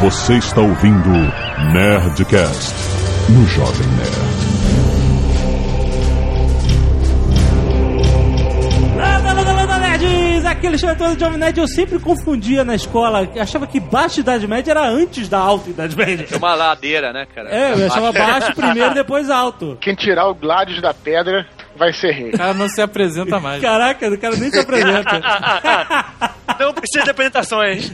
Você está ouvindo Nerdcast no Jovem Nerd. Landa, landa, landa, nerds! Aqui é Alexandre Antônio Jovem Nerd. Eu sempre confundia na escola, achava que baixa Idade Média era antes da alta Idade Média. É uma ladeira, né, cara? É, eu achava baixo primeiro, depois alto. Quem tirar o Gladius da pedra vai ser rei. O cara não se apresenta mais. Caraca, o cara nem se apresenta. Não precisa de apresentações.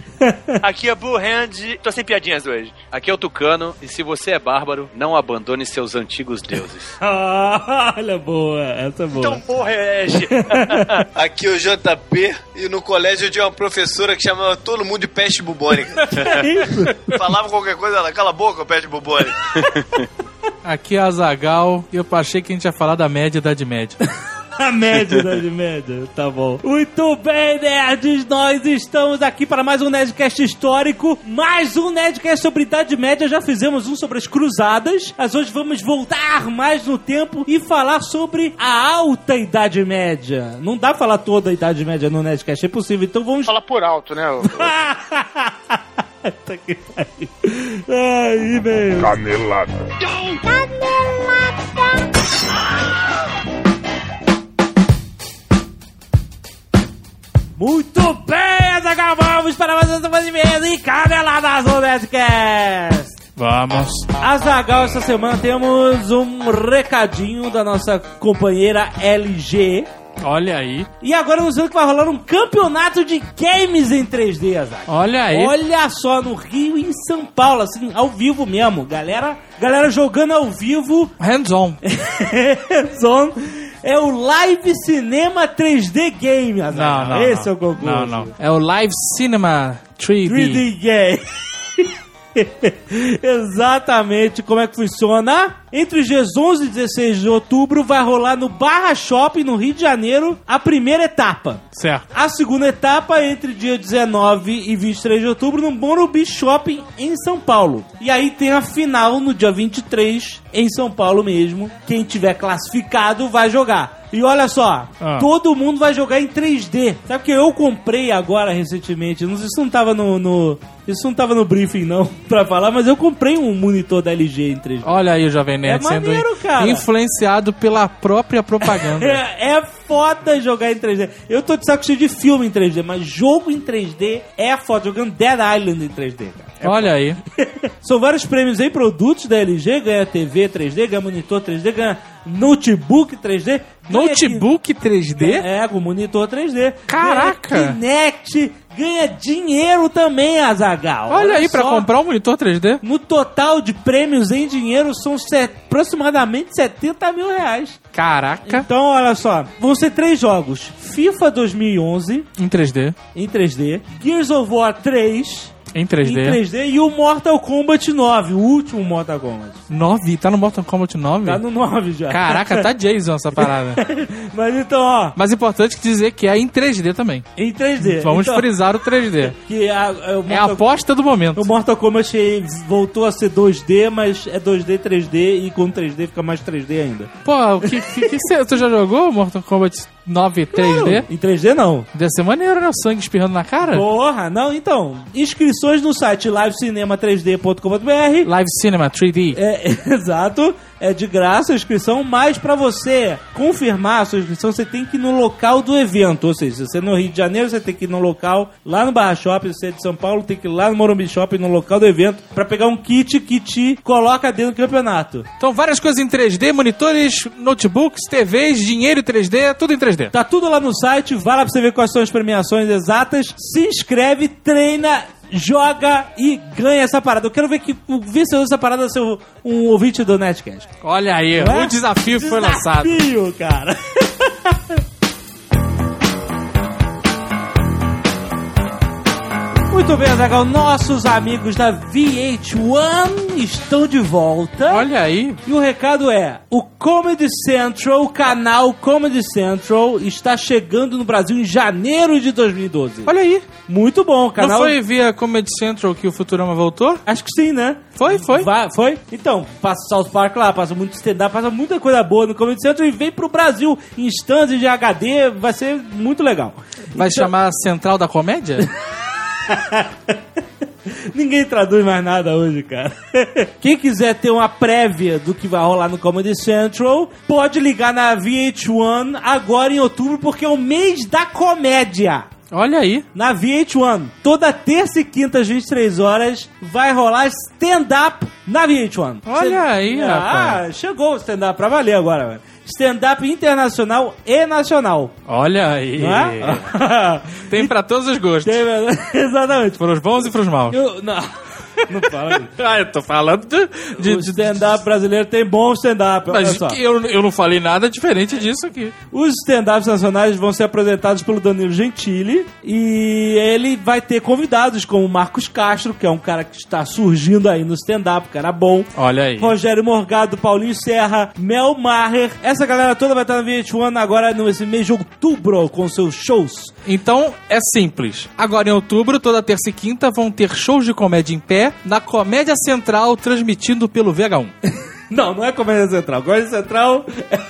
Aqui é Blue Hand. Tô sem piadinhas hoje. Aqui é o Tucano. E se você é bárbaro, não abandone seus antigos deuses. Ah, Olha, boa, essa é boa. Então, porra, herege. Aqui é o JP e no colégio eu tinha uma professora que chamava todo mundo de peste bubônica. Que isso? Falava qualquer coisa, ela cala a boca, peste bubônica. Aqui é a Zagal e eu achei que a gente ia falar da média da Idade Média. A média, Idade Média, tá bom. Muito bem, nerds, nós estamos aqui para mais um Nerdcast histórico, mais um Nerdcast sobre Idade Média, já fizemos um sobre as cruzadas, mas hoje vamos voltar mais no tempo e falar sobre a alta Idade Média. Não dá pra falar toda a Idade Média no Nerdcast, é possível, então vamos... Fala por alto, né? o- Puta que pariu. Aí, meu. Canelada. Muito bem, Azaghal, vamos para mais um semana de mesa e caneladas no Nerdcast. Vamos. Azagal, essa semana temos um recadinho da nossa companheira LG. Olha aí. E agora anunciando que vai rolar um campeonato de games em 3D, Azaghal. Olha aí. Olha só, no Rio e em São Paulo, assim, ao vivo mesmo. Galera, galera jogando ao vivo. Hands on. É o Live Cinema 3D Game, Não, não. Esse não. é o concurso. Não, não. É o Live Cinema 3D. 3D Game. Exatamente como é que funciona. Entre os dias 11 e 16 de outubro vai rolar no Barra Shopping, no Rio de Janeiro, a primeira etapa. Certo. A segunda etapa é entre dia 19 e 23 de outubro no Morumbi Shopping em São Paulo. E aí tem a final no dia 23 em São Paulo mesmo. Quem tiver classificado vai jogar. E olha só, Ah. todo mundo vai jogar em 3D. Sabe que eu comprei agora recentemente, não sei se não tava no, no- isso não tava no briefing não pra falar, mas eu comprei um monitor da LG em 3D. Olha aí o Jovem Nerd É sendo maneiro, cara. influenciado pela própria propaganda. É, é foda jogar em 3D. Eu tô de saco cheio de filme em 3D, mas jogo em 3D é foda. Jogando Dead Island em 3D, cara. É Olha aí. São vários prêmios em produtos da LG. Ganha TV 3D, ganha monitor 3D, ganha notebook 3D. ganha Notebook 3D? É, com monitor 3D. Caraca! Kinect, ganha dinheiro também, Azagal. Olha aí, pra comprar um monitor 3D. No total de prêmios em dinheiro são aproximadamente 70 mil reais. Caraca. Então, olha só, vão ser três jogos: FIFA 2011 Em 3D. em 3D, Gears of War 3 Em 3D. em 3D e o Mortal Kombat 9, o último Mortal Kombat. 9? Tá no Mortal Kombat 9? Tá no 9 já. Caraca, tá Jason essa parada. Mas então, ó, Mas importante dizer que é em 3D também. em 3D. Vamos então, frisar o 3D. Que a, é É a Mortal, aposta do momento. o Mortal Kombat voltou a ser 2D, mas é 2D, 3D e com 3D fica mais 3D ainda. Pô, o que, que, que você, você já jogou Mortal Kombat 9 3D? Em 3D não. Deve ser maneiro, né? O sangue espirrando na cara. Porra, não, então. Inscrições no site livecinema3d.com.br. Live Cinema 3D. É, exato, é de graça a inscrição, mas pra você confirmar a sua inscrição, você tem que ir no local do evento. Ou seja, se você é no Rio de Janeiro, você tem que ir no local, lá no Barra Shopping, se você é de São Paulo, tem que ir lá no Morumbi Shopping, no local do evento, pra pegar um kit que te coloca dentro do campeonato. Então, várias coisas em 3D, monitores, notebooks, TVs, dinheiro em 3D, tudo em 3D. Tá tudo lá no site, vai lá pra você ver quais são as premiações exatas, se inscreve, treina, joga e ganha essa parada. Eu quero ver que o vencedor dessa parada ser um um ouvinte do Netcast. Olha aí, é? o desafio foi lançado. Desafio, cara. Muito bem, Azaghal. Nossos amigos da VH1 estão de volta. Olha aí. E o recado é: o Comedy Central, o canal Comedy Central, está chegando no Brasil em janeiro de 2012. Olha aí. Muito bom, canal. Não foi via Comedy Central que o Futurama voltou? Acho que sim, né? Foi, foi. Vai- foi? Então, passa South Park lá, passa muito stand-up, passa muita coisa boa no Comedy Central e vem pro Brasil em stands de HD, vai ser muito legal. Vai chamar Central da Comédia? Ninguém traduz mais nada hoje, cara. Quem quiser ter uma prévia do que vai rolar no Comedy Central, pode ligar na VH1 agora em outubro, porque é o mês da comédia. Olha aí. Na VH1, toda terça e quinta às 23 horas, vai rolar stand-up na VH1. Olha aí, ah, rapaz. chegou o stand-up pra valer agora, velho. Stand-up internacional e nacional. Olha aí. Não é? Tem pra todos os gostos. Tem- Exatamente. Pros bons e pros maus. Eu- não, não fala isso. Ah, eu tô falando de... de- O stand-up brasileiro tem bom stand-up, olha mas só. que eu, eu não falei nada diferente disso aqui. Os stand-ups nacionais vão ser apresentados pelo Danilo Gentili e ele vai ter convidados como Marcos Castro, que é um cara que está surgindo aí no stand-up, cara bom. Olha aí. Rogério Morgado, Paulinho Serra, Mel Maher. Essa galera toda vai estar na VH1 agora nesse mês de outubro com seus shows. Então é simples. Agora em outubro, toda terça e quinta vão ter shows de comédia em pé na Comédia Central, transmitindo pelo VH1. Não, não é Comédia Central. Comédia Central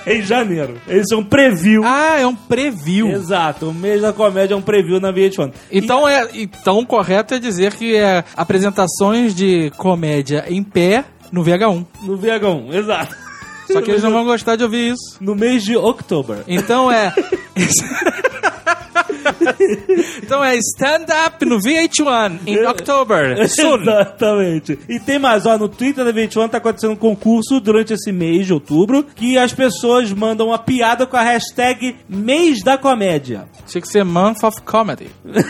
é em janeiro. Eles são preview. Ah, é um preview. Exato, o mês da comédia é um preview na VH1. Então é então o correto é dizer que é apresentações de comédia em pé no VH1. No VH1, exato. Só que eles não vão gostar de ouvir isso. No mês de outubro. Então é. então é stand up no VH1 em October. Soon. Exatamente. E tem mais, ó, no Twitter da 21 tá acontecendo um concurso durante esse mês de outubro que as pessoas mandam uma piada com a hashtag mês da comédia. Tinha que ser Month of Comedy.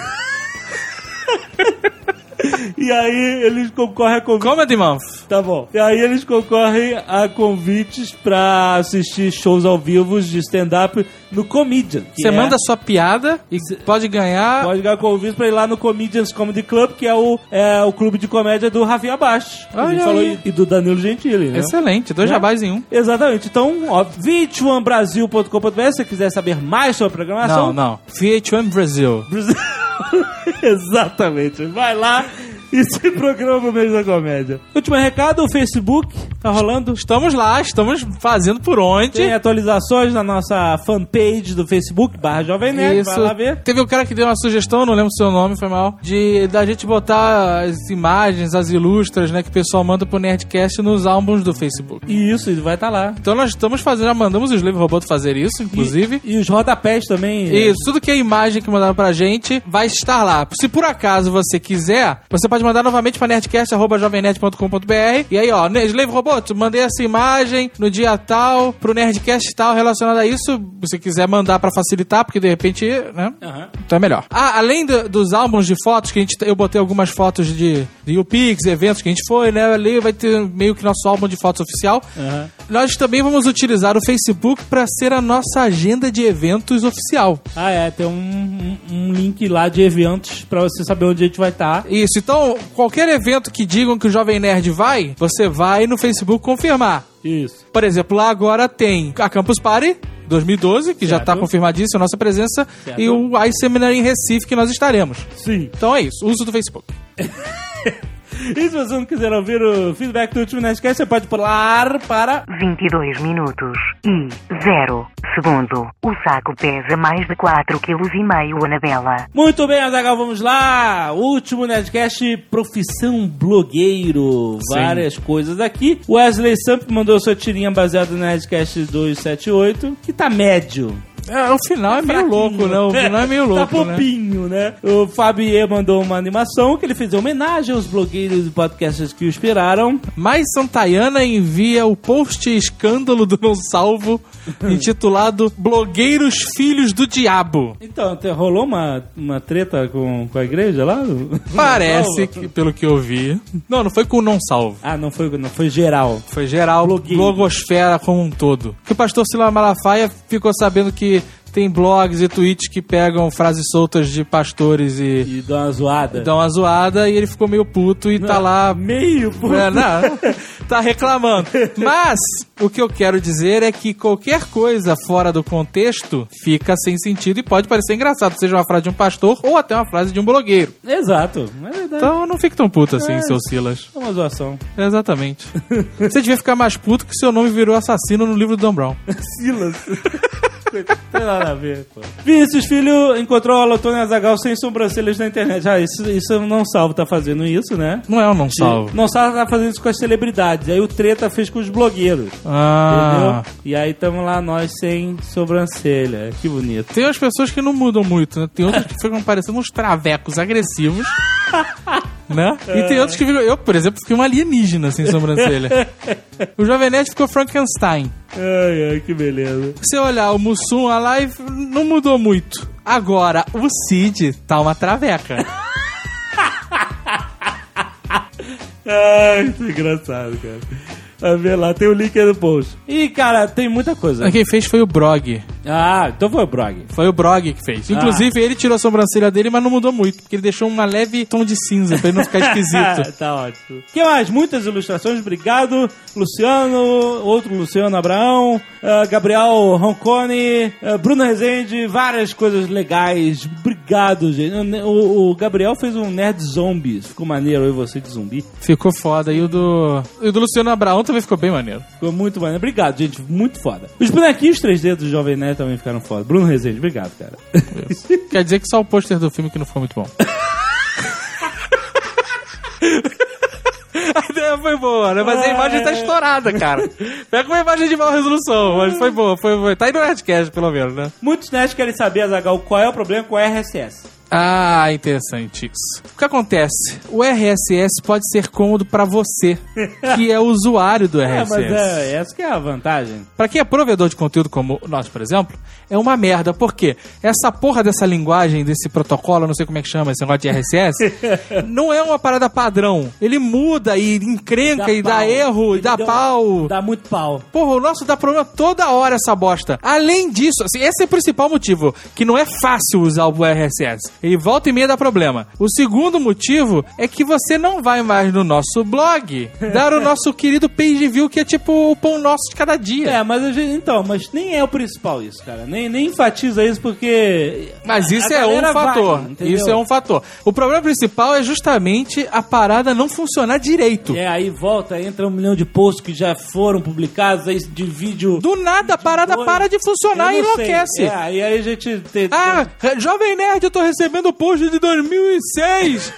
E aí eles concorrem a convites. Comedy Month. Tá bom. E aí eles concorrem a convites pra assistir shows ao vivo de stand-up no Comedian. que Você é- manda sua piada e pode ganhar. Pode ganhar convite pra ir lá no Comedians Comedy Club, que é o, é o clube de comédia do Rafinha aí. e do Danilo Gentili, né? Excelente, dois jabás em um. Exatamente. Então, ó, 21brasil.com.br, se você quiser saber mais sobre a programação. Não, não. VH1 Brasil. Exatamente. Vai lá e se programa o mês da comédia. Último recado, o Facebook tá rolando. Estamos lá, estamos fazendo por onde. Tem atualizações na nossa fanpage do Facebook, barra Jovem Nerd, vai lá ver. Teve um cara que deu uma sugestão, não lembro o seu nome, foi mal, de da gente botar as imagens, as ilustras, né, que o pessoal manda pro Nerdcast nos álbuns do Facebook. Isso, ele vai estar lá. Então nós estamos fazendo, já mandamos o Slave Roboto fazer isso, inclusive. E, e os rodapés também. Isso, tudo que é imagem que mandaram pra gente vai estar lá. Se por acaso você quiser, você pode mandar novamente pra nerdcast.jovemnerd.com.br e aí, ó, Slave Roboto, mandei essa imagem no dia tal, pro Nerdcast tal, relacionada a isso. Se você quiser mandar pra facilitar, porque de repente, né, Aham. então é melhor. Ah, além do- dos álbuns de fotos, que a gente, eu botei algumas fotos de, de UPix, eventos que a gente foi, né? Ali vai ter meio que nosso álbum de fotos oficial. Aham. Nós também vamos utilizar o Facebook para ser a nossa agenda de eventos oficial. Ah, é, tem um, um- um link lá de eventos pra você saber onde a gente vai tá. estar. Isso, então, qualquer evento que digam que o Jovem Nerd vai, você vai no Facebook confirmar. Isso. Por exemplo, lá agora tem a Campus Party 2012, que já Certo. está confirmadíssima a nossa presença, Certo. e o iSeminar em Recife, que nós estaremos. Sim. Então é isso, uso do Facebook. E se você não quiser ouvir o feedback do último Nerdcast, você pode pular para 22 minutos e 0 segundo. O saco pesa mais de 4,5 kg, Anabela. Muito bem, Azagal, vamos lá. Último Nerdcast, profissão blogueiro. Sim. Várias coisas aqui. Wesley Samp mandou sua tirinha baseada no Nerdcast 278, que tá médio. É, o final é meio Fraquinho. louco, né? O final é meio tá louco, né? popinho, né? O Fabie mandou uma animação que ele fez em homenagem aos blogueiros e podcasters que o inspiraram. Mas Santayana envia o post escândalo do Não Salvo, intitulado Blogueiros Filhos do Diabo. Então, rolou uma, uma treta com, com a igreja lá? Parece que, pelo que eu vi. Não, não foi com o Não Salvo. Ah, não foi, não foi geral. Foi geral, Blogueiro. blogosfera como um todo. Que o pastor Silas Malafaia ficou sabendo que tem blogs e tweets que pegam frases soltas de pastores e, E dá uma zoada. e dão uma zoada e ele ficou meio puto e tá lá Meio, pô. É, não, tá reclamando. Mas o que eu quero dizer é que qualquer coisa fora do contexto fica sem sentido e pode parecer engraçado, seja uma frase de um pastor ou até uma frase de um blogueiro. Exato. É verdade. Então não fique tão puto assim, É. seu Silas. É uma zoação. Exatamente. Você devia ficar mais puto que seu nome virou assassino no livro do Dan Brown. Silas. Tem nada a ver, pô. Vinícius Filho encontrou a Lotônia Azagal sem sobrancelhas na internet. Ah, isso, isso não salvo tá fazendo isso, né? Não é um não salvo. Não salvo tá fazendo isso com as celebridades. Aí o Treta fez com os blogueiros. Ah. Entendeu? E aí tamo lá nós sem sobrancelha. Que bonito. Tem umas pessoas que não mudam muito, né? Tem outras que ficam parecendo uns travecos agressivos. né? E tem outros que ficam. Eu, por exemplo, fiquei um alienígena sem sobrancelha. O Jovem Nerd ficou Frankenstein. Ai, ai, que beleza. Se você olhar o Mussum, a live não mudou muito. Agora, o Cid tá uma traveca. Ai, isso é engraçado, cara. Vai ver lá, tem o link aí no post. E, cara, tem muita coisa. Quem fez foi o Brog. Ah, então foi o Brog. Foi o Brog que fez. Inclusive, ele tirou a sobrancelha dele, mas não mudou muito, porque ele deixou uma leve tom de cinza pra ele não ficar esquisito. tá ótimo. que mais? Muitas ilustrações, obrigado. Luciano, outro Luciano Abraão, ah, Gabriel Roncone, ah, Bruno Rezende, várias coisas legais. Obrigado, gente. O, o Gabriel fez um Nerd Zombies. Ficou maneiro eu e você de zumbi. Ficou foda. E o do, e o do Luciano Abraão também ficou bem maneiro. Ficou muito maneiro. Obrigado, gente. Muito foda. Os bonequinhos 3D do Jovem Nerd também ficaram foda. Bruno Rezende, obrigado, cara. Quer dizer que só o pôster do filme que não foi muito bom. A ideia foi boa, né? Mas a imagem tá estourada, cara. Pega uma imagem de maior resolução, mas foi boa, foi boa. Tá aí no Nerdcast, pelo menos, né? Muitos nerds querem saber, Azagal, qual é o problema com o RSS. Ah, interessante isso. O que acontece? O RSS pode ser cômodo pra você, que é usuário do É, RSS. mas é, essa que é a vantagem. Pra quem é provedor de conteúdo como nós, por exemplo, é uma merda. Por quê? Essa porra dessa linguagem, desse protocolo, não sei como é que chama, esse negócio de RSS, não é uma parada padrão. Ele muda e encrenca e dá pau. erro, e Ele dá deu- pau. Dá muito pau. Porra, o nosso dá problema toda hora essa bosta. Além disso, assim, esse é o principal motivo, que não é fácil usar o RSS. Ele volta e meia dá problema. O segundo motivo é que você não vai mais no nosso blog dar o nosso querido page view, que é tipo o pão nosso de cada dia. É, mas a gente, então, mas nem é o principal isso, cara. Nem, nem enfatiza isso porque. Mas isso a é um vai, fator. entendeu? isso é um fator. O problema principal é justamente a parada não funcionar direito. É, aí volta, entra um milhão de posts que já foram publicados, aí de vídeo. Do nada a parada Oi. para de funcionar e não sei. enlouquece. É, aí a gente. Ah, Jovem Nerd, eu tô recebendo post de 2006.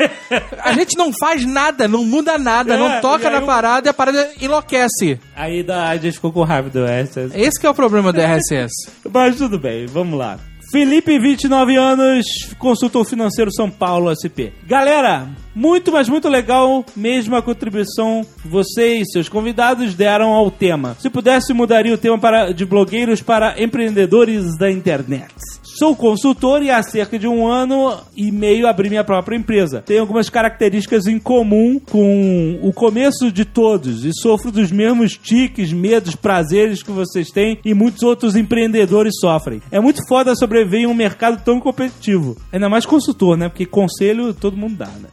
a gente não faz nada, não muda nada, É, não toca na o- parada e a parada enlouquece. Aí da, a gente ficou com raiva do RSS. Esse que é o problema do RSS. Mas tudo bem, vamos lá. Felipe, 29 anos, consultor financeiro São Paulo, SP. Galera, muito, mas muito legal mesmo a contribuição que você e seus convidados deram ao tema. Se pudesse, mudaria o tema para, de blogueiros para empreendedores da internet. Sou consultor e há cerca de um ano e meio abri minha própria empresa. Tenho algumas características em comum com o começo de todos e sofro dos mesmos tiques, medos, prazeres que vocês têm e muitos outros empreendedores sofrem. É muito foda sobreviver em um mercado tão competitivo. Ainda mais consultor, né? Porque conselho todo mundo dá, né?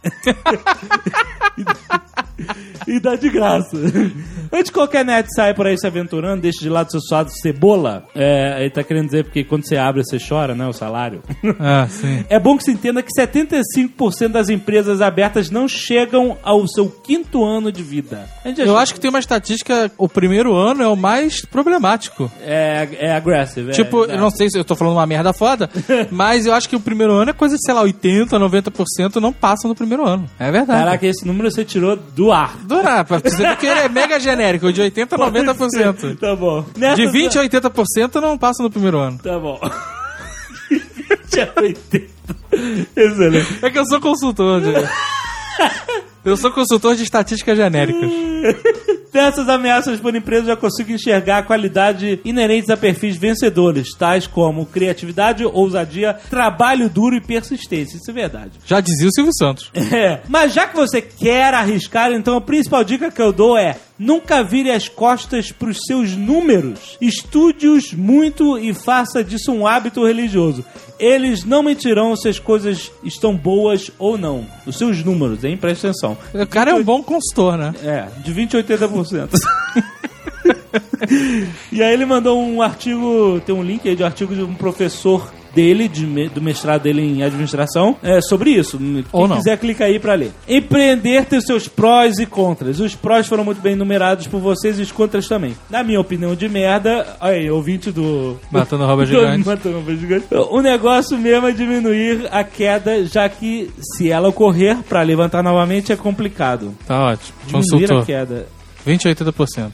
e dá de graça. Antes de qualquer net sair por aí se aventurando, deixa de lado seu suado cebola. É, ele tá querendo dizer porque quando você abre, você chora, né? O salário. Ah, sim. É bom que se entenda que 75% das empresas abertas não chegam ao seu quinto ano de vida. Eu acho que tem uma estatística, o primeiro ano é o mais problemático. É, é aggressive. é, Tipo, eu não sei se eu tô falando uma merda foda, mas eu acho que o primeiro ano é coisa, sei lá, 80, 90% não passam no primeiro ano. É verdade. Caraca, esse número você tirou do ar. Durar, pra você ver que ele é mega genérico, de 80 a 90%. Tá bom. De Nessas- 20 a 80% não passa no primeiro ano. Tá bom. 20 a 80. Excelente. É que eu sou consultor, de... Eu sou consultor de estatísticas genéricas. Dessas ameaças por empresa, eu já consigo enxergar a qualidade inerentes a perfis vencedores, tais como criatividade, ousadia, trabalho duro e persistência. Isso é verdade. Já dizia o Silvio Santos. É. Mas já que você quer arriscar, então a principal dica que eu dou é nunca vire as costas para os seus números. Estude-os muito e faça disso um hábito religioso. Eles não mentirão se as coisas estão boas ou não. Os seus números, hein? Presta atenção. O cara é um bom consultor, né? É, de 20 a 80%. e aí ele mandou um artigo, tem um link aí de um artigo de um professor dele, de do mestrado dele em administração, é, sobre isso. Quem Ou não. quiser, clica aí pra ler. Empreender tem os seus prós e contras. Os prós foram muito bem numerados por vocês e os contras também. Na minha opinião de merda, aí, ouvinte do. Matando rouba gigante. Matando rouba gigante. O negócio mesmo é diminuir a queda, já que se ela ocorrer, pra levantar novamente é complicado. Tá ótimo. Diminuir a Consultor. queda. 20 a 80%.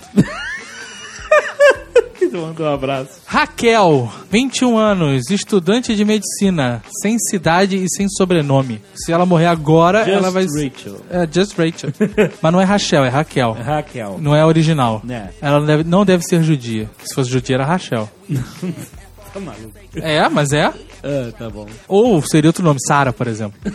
Manda um abraço. Raquel, 21 anos, estudante de medicina, sem cidade e sem sobrenome. Se ela morrer agora, Just ela vai. Rachel. É, Just Rachel. Mas não é Rachel, é Raquel. Raquel. Não é original. Né. Ela não deve, não deve ser judia. Se fosse judia, era Rachel. Tá maluco. É, mas é. Ah, tá bom. Ou seria outro nome, Sara, por exemplo.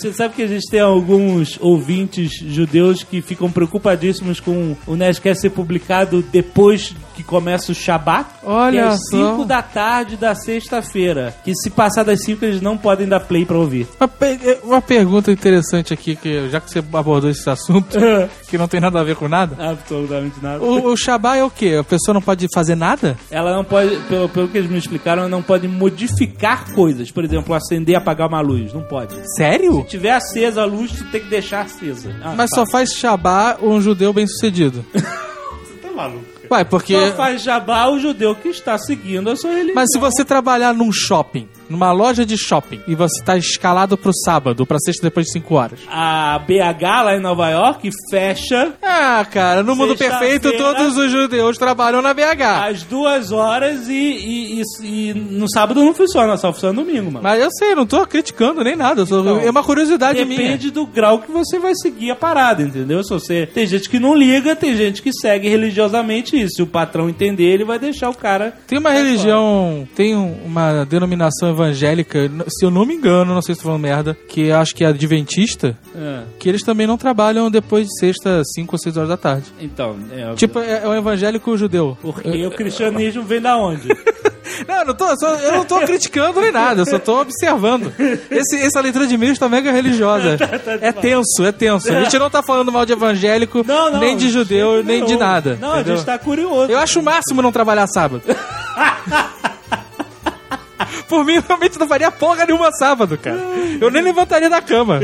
Você sabe que a gente tem alguns ouvintes judeus que ficam preocupadíssimos com o Nerdcast ser publicado depois que começa o Shabat? Olha é às só. 5 da tarde da sexta-feira. Que se passar das 5 eles não podem dar play pra ouvir. Uma, pe- uma pergunta interessante aqui, que já que você abordou esse assunto, que não tem nada a ver com nada. Absolutamente nada. O, o Shabá é o quê? A pessoa não pode fazer nada? Ela não pode, pelo, pelo que eles me explicaram, ela não pode modificar coisas. Por exemplo, acender e apagar uma luz. Não pode. Sério? Se tiver acesa a luz, tu tem que deixar acesa. Ah, Mas tá. só faz Shabá um judeu bem sucedido. Tá maluco. Ué, porque. Só faz jabá o judeu que está seguindo a sua religião. Mas se você trabalhar num shopping, numa loja de shopping, e você tá escalado pro sábado, pra sexta depois de 5 horas. A BH lá em Nova York fecha Ah, cara, no mundo perfeito todos os judeus trabalham na BH. às duas horas e, e, e- e no sábado não funciona, só funciona domingo, mano. Mas eu sei, não tô criticando nem nada. Então, é uma curiosidade minha. Depende do grau que você vai seguir a parada, entendeu? Se você tem gente que não liga, tem gente que segue religiosamente isso. Se o patrão entender, ele vai deixar o cara. Tem uma religião, tem um- uma denominação evangélica, se eu não me engano, não sei se tô falando merda, que acho que é adventista, É, que eles também não trabalham depois de sexta, 5 ou 6 horas da tarde. então, é, Tipo, é, é um evangélico judeu. porque o cristianismo vem da onde? Não, eu não tô, só- eu não tô criticando nem nada, eu só tô observando. Esse, essa leitura de mim está mega religiosa. É tenso, é tenso. A gente não tá falando mal de evangélico, Não, não. nem de judeu, nem de nada. Não, a entendeu? gente tá curioso. Eu acho o máximo não trabalhar sábado. Por mim, realmente não faria porra nenhuma sábado, cara. Eu nem levantaria da cama.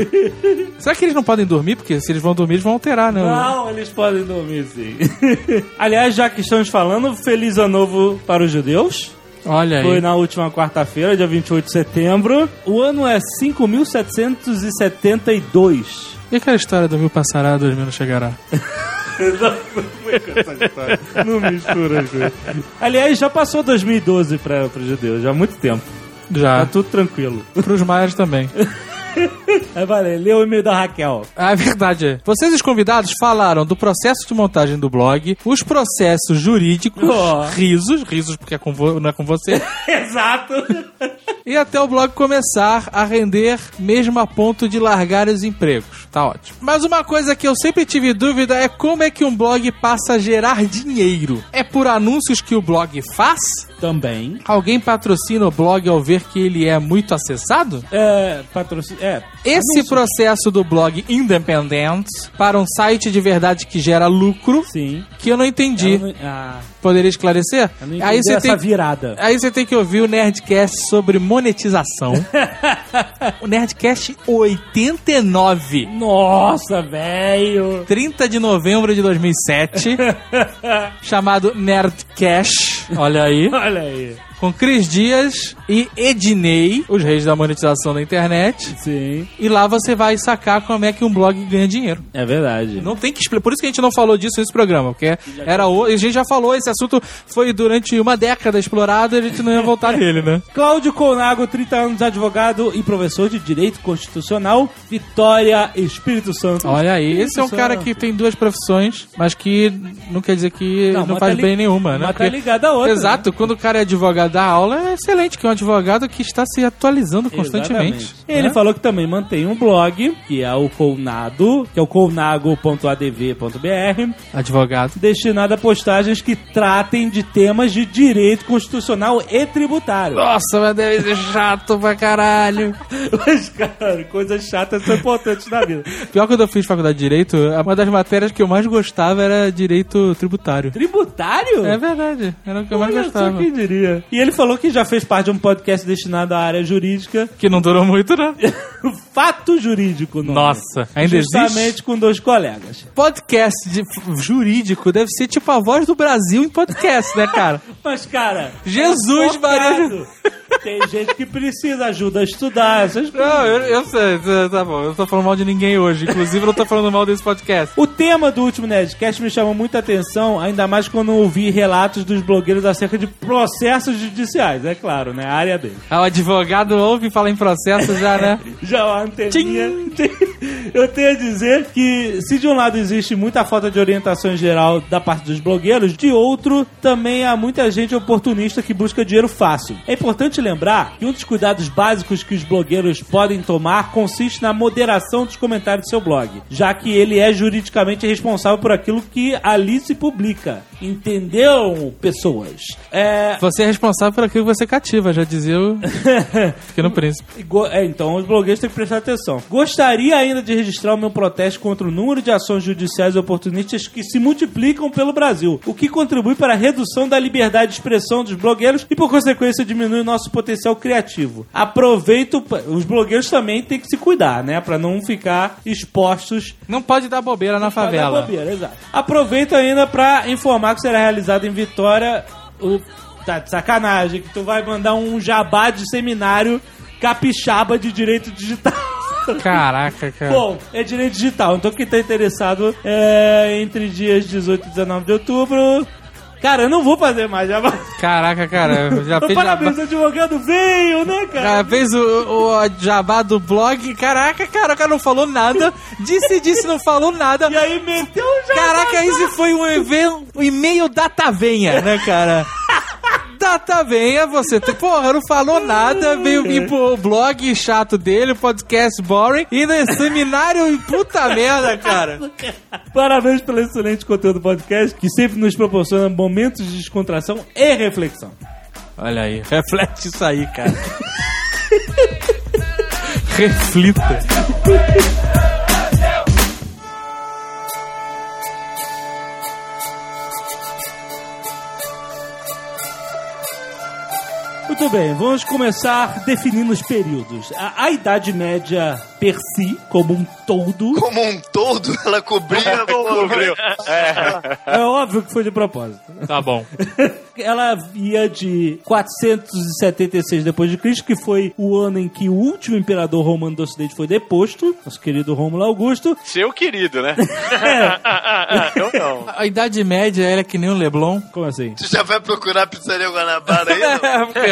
Será que eles não podem dormir? Porque se eles vão dormir, eles vão alterar, né? Não, eles podem dormir sim. Aliás, já que estamos falando, feliz ano novo para os judeus. Olha aí. Foi na última quarta-feira, dia 28 de setembro. O ano é 5.772. E aquela história do mil passará, dois mil não chegará? Não mistura as coisas. Aliás, já passou 2012 para os judeus, já há muito tempo. Tá Já. tudo tranquilo. Pros maias também. Aí, valeu, lê o e-mail da Raquel. Ah, é verdade. Vocês, os convidados, falaram do processo de montagem do blog, os processos jurídicos, Oh. risos, risos porque é com não é com você, Exato. e até o blog começar a render mesmo a ponto de largar os empregos. Tá ótimo. Mas uma coisa que eu sempre tive dúvida é como é que um blog passa a gerar dinheiro. É por anúncios que o blog faz? Também. Alguém patrocina o blog ao ver que ele é muito acessado? É, patrocínio. É. Esse anúncio. processo do blog independente para um site de verdade que gera lucro, Sim. que eu não entendi. Não- Ah, Poderia esclarecer? eu não entendi Aí você essa tem virada. Aí você tem que ouvir o Nerdcast sobre monetização. o Nerdcast 89. Nossa, velho. 30 de novembro de 2007. chamado Nerdcash. Olha aí. Olha aí. Com Cris Dias e Ednei, os reis da monetização da internet. Sim. E lá você vai sacar como é que um blog ganha dinheiro. É verdade. Não tem que explicar. Por isso que a gente não falou disso nesse programa, porque era o... a gente já falou, esse assunto foi durante uma década explorado e a gente não ia voltar nele, né? Cláudio Colnago, 30 anos, advogado e professor de Direito Constitucional, Vitória, Espírito Santo. Olha aí, esse é um Espírito cara Santo. que tem duas profissões, mas que não quer dizer que Não, não, faz tá bem li- nenhuma, né? uma tá ligada à outra, Exato, quando o cara é advogado dar aula é excelente, que é um advogado que está se atualizando constantemente. Exatamente. Ele né? falou que também mantém um blog, que é o Colnado, que é o colnago.adv.br, Advogado. destinado a postagens que tratem de temas de direito constitucional e tributário. Nossa, mas deve ser chato pra caralho. Mas, cara, coisas chatas são importantes na vida. Pior que quando eu fiz faculdade de Direito, uma das matérias que eu mais gostava era Direito Tributário. Tributário? É verdade, era o que eu mais só gostava. quem diria. E ele falou que já fez parte de um podcast destinado à área jurídica. Que não durou muito, né? Fato jurídico, não. Nossa, ainda Justamente existe? com dois colegas. Podcast de jurídico deve ser tipo a voz do Brasil em podcast, né, cara? Mas, cara. Jesus, é Maria. Tem gente que precisa ajuda a estudar essas coisas. Não, eu, eu sei, tá- bom. Eu não tô falando mal de ninguém hoje. Inclusive, eu não tô falando mal desse podcast. O tema do último Nerdcast me chamou muita atenção, ainda mais quando ouvi relatos dos blogueiros acerca de processos judiciais, é claro, né? A área dele. Ah, o advogado ouve falar em processo já, né? Já uma anteninha. Eu tenho a dizer que, se de um lado existe muita falta de orientação em geral da parte dos blogueiros, de outro, também há muita gente oportunista que busca dinheiro fácil. É importante lembrar que um dos cuidados básicos que os blogueiros podem tomar consiste na moderação dos comentários do seu blog, já que ele é juridicamente responsável por aquilo que ali se publica. Entendeu, pessoas? É. Você é responsável por aquilo que você cativa, já dizia o Pequeno Príncipe. É, então os blogueiros têm que prestar atenção. Gostaria ainda de registrar o meu protesto contra o número de ações judiciais oportunistas que se multiplicam pelo Brasil, o que contribui para a redução da liberdade de expressão dos blogueiros e, por consequência, diminui o nosso potencial criativo. Aproveito, os blogueiros também têm que se cuidar, né, Pra não ficar expostos Não pode dar bobeira na Pode dar favela. bobeira, exato. Aproveito ainda pra informar que será realizado em Vitória o. Tá de sacanagem, que tu vai mandar um jabá de seminário capixaba de direito digital. Caraca, cara. Bom, é direito digital, então quem tá interessado é entre dias 18 e 19 de outubro. Cara, eu não vou fazer mais jabá. Caraca, cara. Já fez jabá. Parabéns, advogado veio, né, cara? Cara, fez o, o jabá do blog. Caraca, cara, o cara não falou nada. Disse, disse, não falou nada. E aí meteu o jabá. Caraca, esse foi um evento, um e-mail data venha, né, cara? Data venha, você, tem- porra, não falou nada, veio vir pro blog chato dele, podcast boring, e no seminário, puta merda, cara. Parabéns pelo excelente conteúdo do podcast, que sempre nos proporciona momentos de descontração e reflexão. Olha aí, reflete isso aí, cara. Reflita. Muito bem, vamos começar definindo os períodos. A, a Idade Média per si, como um todo, Como um todo, ela cobria. Cobriu. é óbvio que foi de propósito. Tá bom. Ela ia de 476 depois de Cristo, que foi o ano em que o último imperador romano do Ocidente foi deposto, nosso querido Rômulo Augusto. Seu querido, né? Eu não. A Idade Média, ela é que nem o Leblon. Como assim? Tu já vai procurar a pizzaria Guanabara aí? não? Porque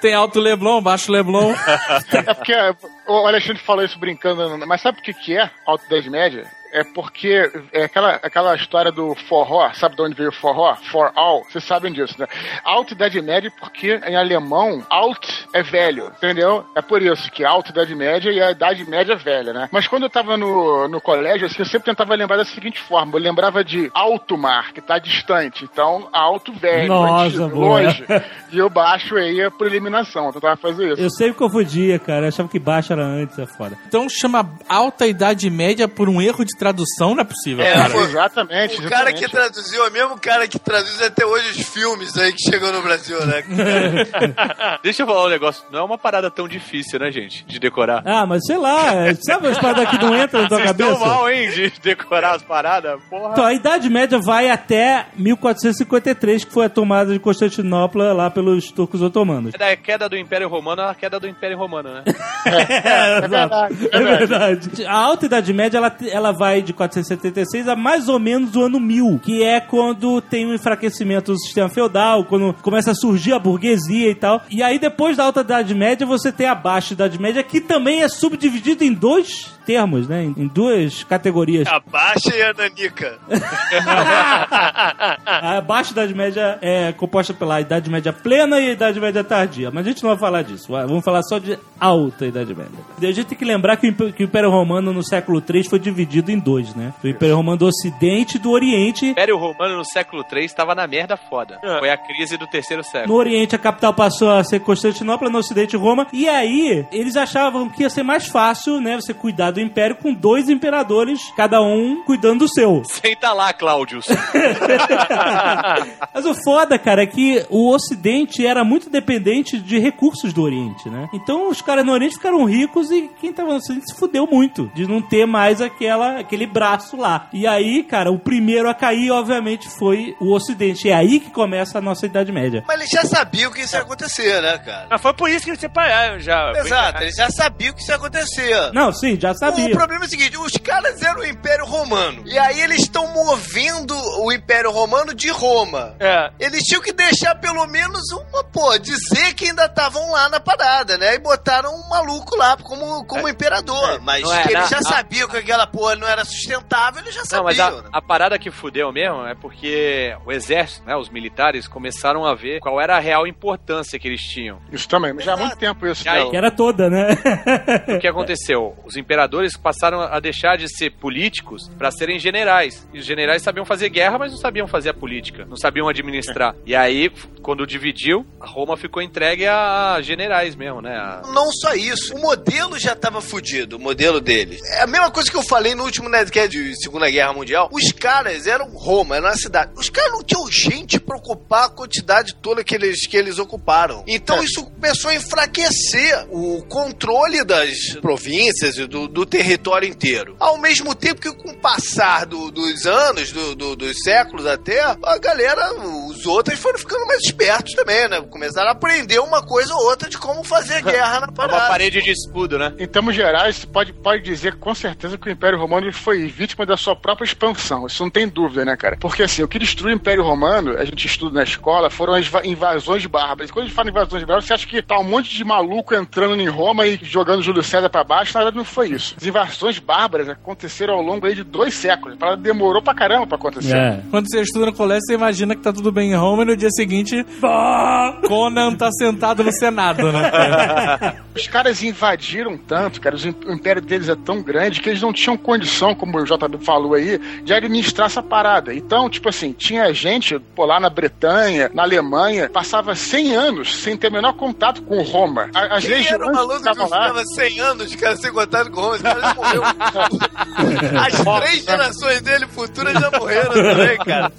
tem alto Leblon, baixo Leblon. É porque o Alexandre falou isso brincando, mas sabe o que, que é Alta Idade Média? É porque é aquela, aquela história do forró, sabe de onde veio o forró? For all, vocês sabem disso, né? Alta Idade Média porque em alemão, alt é velho, entendeu? É por isso que Alta Idade Média e a Idade Média é velha, né? Mas quando eu tava no, no colégio, assim, eu sempre tentava lembrar da seguinte forma, eu lembrava de alto mar, que tá distante, então alto velho, Nossa, longe, e o baixo aí é por eliminação, eu tentava fazer isso. Eu sempre confundia, cara. Eu achava que baixo era antes, é foda. Então chama Alta Idade Média por um erro de tradução, não é possível, É, cara. foi- Exatamente. O cara que exatamente. traduziu é o mesmo cara que traduz até hoje os filmes aí que chegou no Brasil, né? Deixa eu falar um negócio. Não é uma parada tão difícil, né, gente? De decorar. Ah, mas sei lá, é- sabe as paradas que não entram na tua Vocês cabeça? estão mal, hein, de decorar as paradas? Porra. Então, a Idade Média vai até 1453, que foi a tomada de Constantinopla lá pelos turcos otomanos. É da queda do Império Romano a queda do Império Romano, né? É, verdade, É verdade. A Alta Idade Média, ela, ela vai vai de 476 a mais ou menos o ano 1000, que é quando tem um enfraquecimento do sistema feudal, quando começa a surgir a burguesia e tal. E aí, depois da Alta Idade Média, você tem a Baixa Idade Média, que também é subdividido em dois termos, né? Em duas categorias. A baixa e a nanica. A Baixa Idade Média é composta pela Idade Média Plena e Idade Média Tardia. Mas a gente não vai falar disso. Vamos falar só de Alta Idade Média. A gente tem que lembrar que o Imp- que o Império Romano no século III foi dividido em dois, né? O Império Romano do Ocidente e do Oriente. O Império Romano no século III estava na merda foda. Foi a crise do terceiro No século. Oriente a capital passou a ser Constantinopla, no Ocidente Roma. E aí eles achavam que ia ser mais fácil, né? Você cuidar do Império com dois imperadores, cada um cuidando do seu. Senta lá, Cláudius. Mas o foda, cara, é que o Ocidente era muito dependente de recursos do Oriente, né? Então os caras no Oriente ficaram ricos e quem tava no Ocidente se fudeu muito de não ter mais aquela, aquele braço lá. E aí, cara, o primeiro a cair, obviamente, foi o Ocidente. É aí que começa a nossa Idade Média. Mas eles já sabiam que isso ia acontecer, né, cara? Mas foi por isso que eles separaram já. Exato, eles já sabiam que isso ia acontecer. Não, sim, já O sabia. problema é o seguinte, os caras eram o Império Romano. E aí eles estão movendo o Império Romano de Roma. É. Eles tinham que deixar pelo menos uma, pô, dizer que ainda estavam lá na parada, né? E botaram um maluco lá como, como imperador. Mas Não é, eles já sabiam que aquela porra não era sustentável, eles já Não, mas sabiam. a, né? a parada que fudeu mesmo é porque o exército, né, os militares, começaram a ver qual era a real importância que eles tinham. Isso também, mas já há muito tempo isso. E aí? Que era toda, né? O que aconteceu? Os imperadores passaram a deixar de ser políticos para serem generais. E os generais sabiam fazer guerra, mas não sabiam fazer a política, não sabiam administrar. E aí, quando dividiu, a Roma ficou entregue a generais mesmo, né? A- Não só isso, o modelo já tava fudido, o modelo deles. É a mesma coisa que eu falei no último Nerdcast de Segunda Guerra Mundial. Os caras eram Roma, era uma cidade. Os caras não tinham gente pra ocupar a quantidade toda que eles, que eles ocuparam. Então isso começou a enfraquecer o controle das províncias e do, do território inteiro. Ao mesmo tempo que com o passar do- dos anos, do- do- dos séculos até, a galera, os outros foram ficando mais espertos também, né? Começaram a aprender uma coisa ou outra de como fazer guerra na Uma parada. parede de escudo, né? Em termos gerais, pode, pode dizer com certeza que o Império Romano foi vítima da sua própria expansão. Isso não tem dúvida, né, cara? Porque assim, o que destruiu o Império Romano, a gente estuda na escola, foram as va- invasões bárbaras. Quando a gente fala em invasões bárbaras, você acha que tá um monte de maluco entrando em Roma e jogando Júlio César pra baixo? Na verdade, não foi isso. As invasões bárbaras aconteceram ao longo de dois séculos. A parada demorou pra caramba pra acontecer. É. Quando você estuda no colégio, você imagina que tá tudo bem em Roma e no dia seguinte, Conan tá sentado no Senado, né? Os caras invadiram tanto, cara, o império deles é tão grande que eles não tinham condição, como o JB falou aí, de administrar essa parada. Então, tipo assim, tinha gente, pô, lá na Bretanha, na Alemanha, passava 100 anos sem ter o menor contato com Roma. As Quem era legiões o maluco que ficava 100 anos, cara, sem contato com o Roma? Esse cara já morreu. As três gerações dele futuras já morreram também, cara.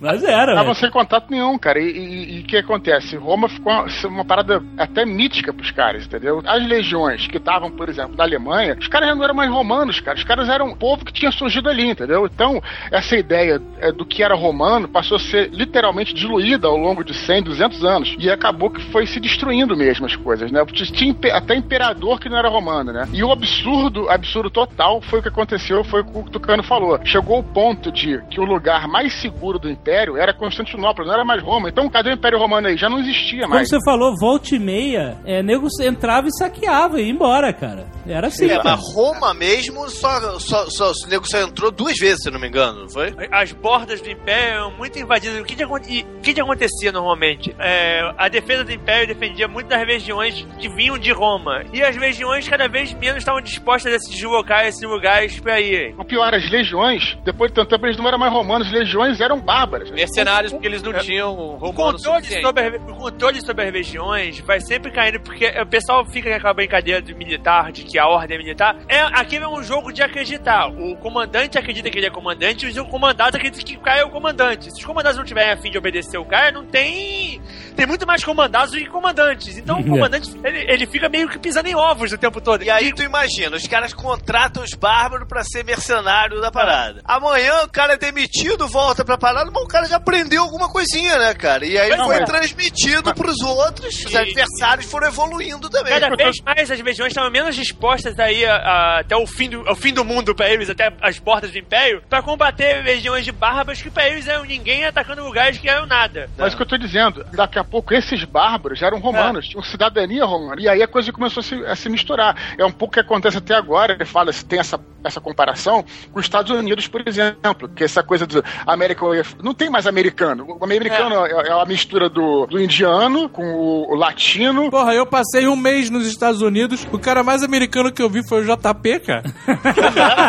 Mas era. Estavam sem contato nenhum, cara. E- o que acontece? Roma ficou uma, uma parada até mítica pros caras, entendeu? As legiões que estavam, por exemplo, na Alemanha, os caras não eram mais romanos, cara. Os caras eram um povo que tinha surgido ali, entendeu? Então, essa ideia é, do que era romano passou a ser literalmente diluída ao longo de 100, 200 anos. E acabou que foi se destruindo mesmo as coisas, né? Tinha até imperador que não era romano, né? E o absurdo, absurdo total foi o que aconteceu, foi o que o Tucano falou. Chegou o ponto de que o lugar mais seguro do império era Constantinopla, não era mais Roma. Então, cadê o Império Romano aí? Já não existia Como mais. você falou, volta e meia, é, nego entrava e saqueava e ia embora, cara. Era assim, É, mas Roma mesmo só, só, só, o nego só entrou duas vezes, se não me engano, não foi? As bordas do Império eram muito invadidas. O que, que, acon- o que, que acontecia normalmente? É, a defesa do Império defendia muito das regiões que vinham de Roma. E as regiões cada vez menos estavam dispostas a se deslocar a esses lugares pra irem. O pior, as legiões, depois de tanto tempo, eles não eram mais romanos, as legiões eram bárbaras. Mercenários, porque eles não tinham O romano controle, sobre, o controle sobre as regiões vai sempre caindo, porque o pessoal fica com aquela brincadeira do militar, de que a ordem é militar. É, aquilo é um jogo de acreditar. O comandante acredita que ele é comandante, e o comandante acredita que o cara é o comandante. Se os comandantes não tiverem a fim de obedecer o cara, não tem. Tem muito mais comandados do que comandantes. Então o comandante, ele, ele fica meio que pisando em ovos o tempo todo. E aí tu imagina, os caras contratam os bárbaros pra ser mercenário da parada. Amanhã o cara é demitido, volta pra parada, mas o cara já aprendeu alguma coisinha, né, cara? E aí Não, foi mas- transmitido pros outros, os adversários foram evoluindo também. Cada vez mais as regiões estão menos dispostas aí a- a- até o fim, do, ao fim do mundo pra eles, até as portas do Império, pra combater regiões de bárbaros que pra eles eram ninguém atacando lugares que eram nada. Mas o que eu tô dizendo, daqui a pouco esses bárbaros eram romanos, tinham cidadania romana. E aí a coisa começou a se, a se misturar. É um pouco o que acontece até agora. Ele fala, se tem essa, essa comparação com os Estados Unidos, por exemplo. Que essa coisa do American of- Não tem mais americano. O americano é, é a mistura do, do indiano com o, o latino. Porra, eu passei um mês nos Estados Unidos, o cara mais americano que eu vi foi o JP, cara.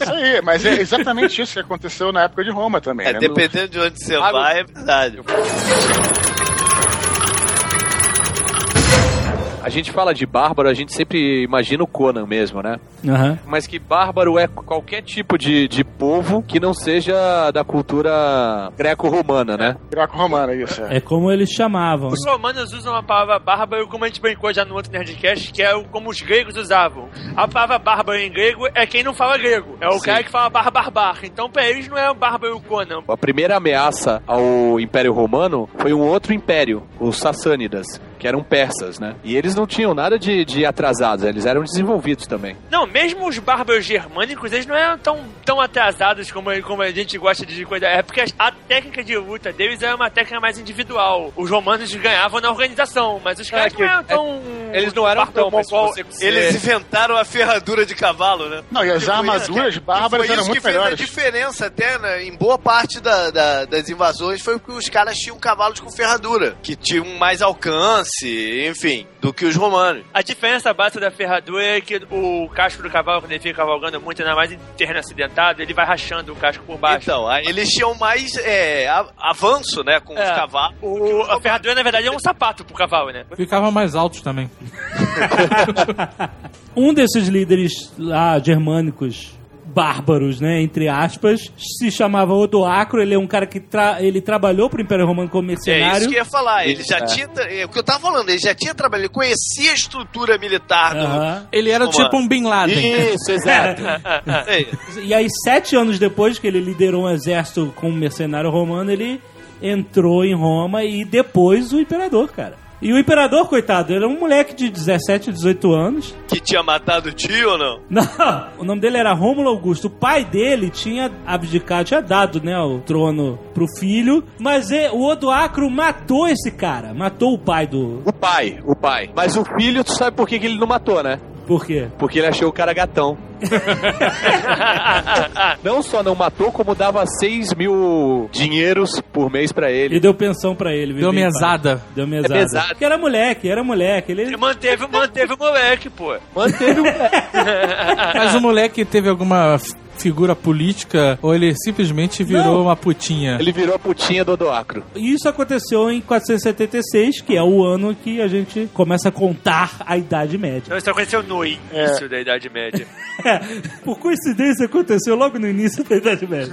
Isso aí, mas é exatamente isso que aconteceu na época de Roma também. É, né? dependendo de onde você Ah, vai, é verdade. A gente fala de bárbaro, a gente sempre imagina o Conan mesmo, né? Aham. Mas que bárbaro é qualquer tipo de, de povo que não seja da cultura greco-romana, né? Greco-romana, isso. É. É como eles chamavam. Os romanos usam a palavra bárbaro como a gente brincou já no outro Nerdcast, que é o- como os gregos usavam. A palavra bárbaro em grego é quem não fala grego. É o Sim. cara que fala barbar. Então pra eles não é o bárbaro Conan. A primeira ameaça ao Império Romano foi um outro império, os Sassânidas, que eram persas, né? E eles não tinham nada de, de atrasados, eles eram desenvolvidos também. Não, mesmo os bárbaros germânicos, eles não eram tão, tão atrasados como, como a gente gosta de coisa. É porque a técnica de luta deles era uma técnica mais individual. Os romanos ganhavam na organização, mas os caras que- não eram tão. Eles não eram tão, mongol. Eles inventaram a ferradura de cavalo, né? Não, e as Que foi armaduras isso que- bárbaras que foi eram isso muito que fez melhores. a diferença até né, em boa parte da- da- das invasões foi porque os caras tinham cavalos com ferradura, que tinham mais alcance, enfim, do que os romanos. A diferença básica da ferradura é que o casco do cavalo, quando ele fica cavalgando muito, ainda mais em terreno acidentado, ele vai rachando o casco por baixo. Então, aí eles tinham mais é, avanço, né, com os É. cavalos. O- a ferradura, na verdade, é um sapato pro cavalo, né? Ficavam mais altos também. Um desses líderes lá germânicos bárbaros, né, entre aspas, se chamava Odoacro, ele é um cara que tra ele trabalhou pro Império Romano como É mercenário. isso que eu ia falar. Ele já É. tinha. É o que eu tava falando, ele já tinha trabalhado, ele conhecia a estrutura militar do. Aham. Ele era Vamos tipo um Bin Laden. Isso, exato. É. E aí, sete anos depois que ele liderou um exército como mercenário romano, ele entrou em Roma e depois o imperador, cara. E o imperador, coitado, ele era um moleque de 17, 18 anos. Que tinha matado o tio ou não? Não, o nome dele era Rômulo Augusto. O pai dele tinha abdicado, tinha dado, né, o trono pro filho, mas e- o Odoacro matou esse cara, matou o pai do... O pai, o pai. Mas o filho, tu sabe por que, que ele não matou, né? Por quê? Porque ele achou o cara gatão. não só não matou, como dava 6 mil dinheiros por mês pra ele. Ele deu pensão pra ele. viu? Deu mesada. pai. Deu mesada. É mesada. Porque era moleque, era moleque. Ele... Ele manteve, manteve o moleque, pô. Manteve o Mas o moleque teve alguma figura política ou ele simplesmente virou Não. uma putinha? Ele virou a putinha do Odoacro. Isso aconteceu em 476, que é o ano que a gente começa a contar a Idade Média. Então isso aconteceu no início da Idade Média. Por coincidência, aconteceu logo no início da Idade Média.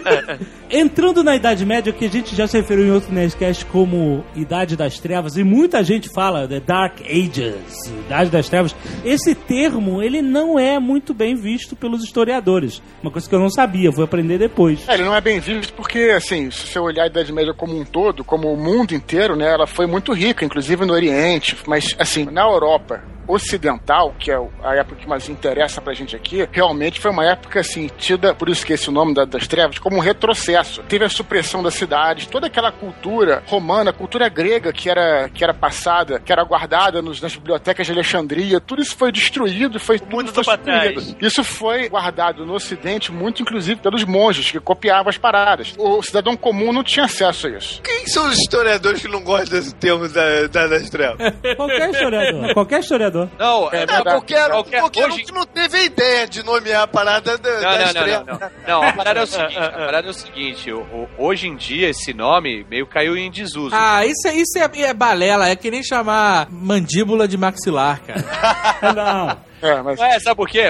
Entrando na Idade Média, que a gente já se referiu em outro Nerdcast como Idade das Trevas, e muita gente fala The Dark Ages, Idade das Trevas. Esse termo, ele não é muito bem visto pelos historiadores. Uma coisa que eu não sabia, vou aprender depois. É, ele não é bem visto porque, assim, se você olhar a Idade Média como um todo, como o mundo inteiro, né, ela foi muito rica, inclusive no Oriente, mas, assim, na Europa ocidental, que é a época que mais interessa pra gente aqui, realmente foi uma época, assim, tida, por isso que esse nome da- das trevas, como um retrocesso. Teve a supressão das cidades, toda aquela cultura romana, cultura grega que era, que era passada, que era guardada nos, nas bibliotecas de Alexandria, tudo isso foi destruído, foi tudo mundo foi trás. Isso foi guardado no Ocidente muito, inclusive, pelos monges que copiavam as paradas. O cidadão comum não tinha acesso a isso. Quem são os historiadores que não gostam desse termo da, da, das trevas? Qualquer historiador. qualquer historiador. Não, É é, verdade. porque era Qualquer- porque hoje- não, não teve a ideia de nomear a parada da, Não, das não, não, não, não. Não, a parada é o seguinte, a parada é o seguinte, hoje em dia esse nome meio caiu em desuso. Ah, isso, é, isso é, é balela, é que nem chamar mandíbula de maxilar, cara. Não. É, mas É, sabe por quê?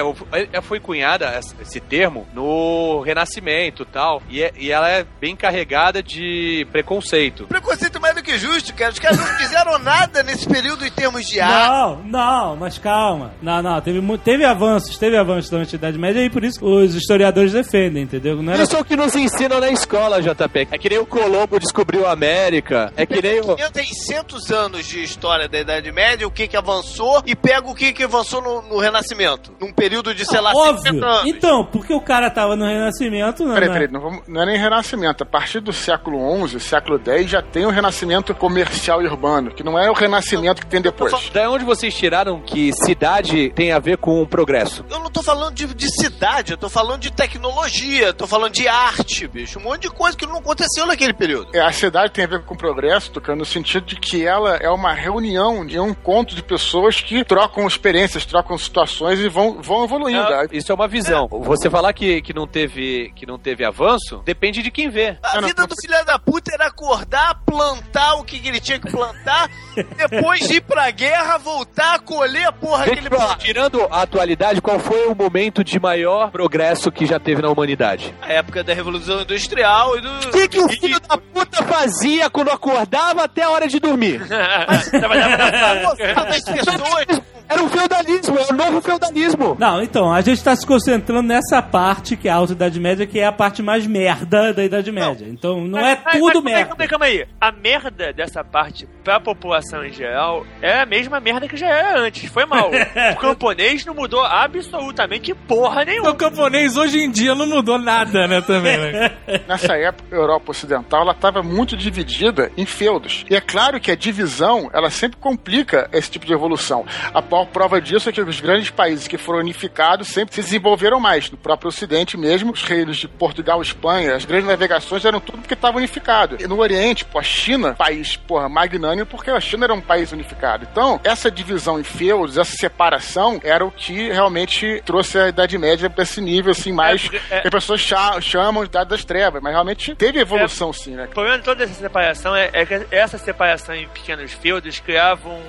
Foi cunhada esse termo no Renascimento e tal, e, é- e ela é bem carregada de preconceito. Preconceito mais do que justo, cara. Os caras não fizeram nada nesse período em termos de arte. Não, não, mas calma. Não, não, teve, teve avanços, teve avanços durante a Idade Média e por isso os historiadores defendem, entendeu? Não era Isso é o que nos ensinam na escola, JP. É que nem o Colombo descobriu a América. É que nem o. 500 anos de história da Idade Média, o que que avançou, e pega o que que avançou no, no Renascimento. Num período de, sei lá, Óbvio. 50 anos. Então, porque o cara tava no Renascimento, não, Peraí, não- peraí, não, vamos- não é nem renascimento. A partir do século XI, século X, já tem o renascimento comercial e urbano, que não é o renascimento que tem depois. Da onde vocês tiraram que cidade tem a ver com o progresso? Eu não tô falando de, de cidade, eu tô falando de tecnologia, tô falando de arte, bicho. Um monte de coisa que não aconteceu naquele período. É, A cidade tem a ver com progresso, tocando no sentido de que ela é uma reunião, é um encontro de pessoas que trocam experiências, trocam situações e vão, vão evoluindo. Ah, Isso é uma visão. Você falar que, que, não teve, que não teve avanço, depende de quem vê. A não, vida não- do filho da puta era acordar, plantar o que, ele tinha que plantar, depois ir pra guerra, voltar, colher a porra que ele plantou. Tirando a atualidade, qual foi o momento de maior progresso que já teve na humanidade? A época da Revolução Industrial e do. O que, que o filho da puta fazia quando acordava até a hora de dormir? Trabalhava na pessoas. Era um feudalismo, é o novo feudalismo. Não, então, a gente tá se concentrando nessa parte, que é a Alta Idade Média, que é a parte mais merda da Idade Média. Então, não é Mas- mas- tudo mas calma aí, merda. Calma aí, calma aí. A merda dessa parte pra população em geral é a mesma merda que já era antes. Foi mal. o camponês não mudou absolutamente porra O nenhuma. camponês hoje em dia não mudou nada, né, também, né? Nessa época, a Europa Ocidental ela estava muito dividida em feudos. E é claro que a divisão ela sempre complica esse tipo de evolução. A maior prova disso é que os grandes países que foram unificados sempre se desenvolveram mais. No próprio Ocidente mesmo, os reinos de Portugal, Espanha, as grandes navegações eram tudo porque estava unificado. E no Oriente, pô, a China, país porra, magnânimo, porque a China era um país unificado. Então, essa divisão em feudos, essa separação, era o que realmente trouxe a Idade Média para esse nível assim mais É, é- que as pessoas cha- chamam de Idade das Trevas, mas realmente teve evolução sim, né? O problema de toda essa separação é, é que essa separação em pequenos feudos criava um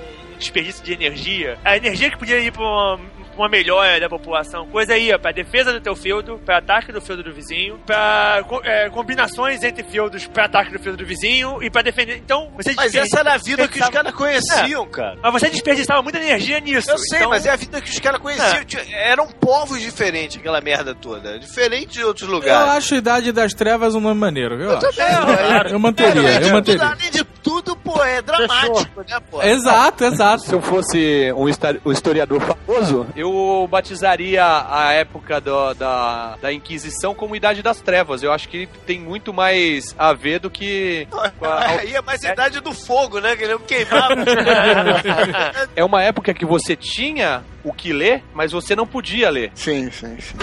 desperdício de energia. A energia que podia ir pra uma, uma melhora da população, coisa ia pra defesa do teu feudo, pra ataque do feudo do vizinho, pra co- é, combinações entre feudos pra ataque do feudo do vizinho e pra defender. Então, você Mas essa era a vida que os caras conheciam, cara. Mas você desperdiçava muita energia nisso. Eu sei, então- mas é a vida que os caras conheciam. Tinha- Eram povos diferentes, aquela merda toda. Diferente de outros Eu lugares. acho Idade das Trevas um nome maneiro, viu? Eu também, Eu manteria, eu tudo, manteria. Além de tudo, pô, é dramático, né, pô? Exato, exato. Se eu fosse um um historiador famoso, eu batizaria a época do- da, da Inquisição como Idade das Trevas. Eu acho que tem muito mais a ver do que. com a- Aí é mais a idade do fogo, né? Que ele queimava. É uma época que você tinha o que ler, mas você não podia ler. Sim, sim, sim.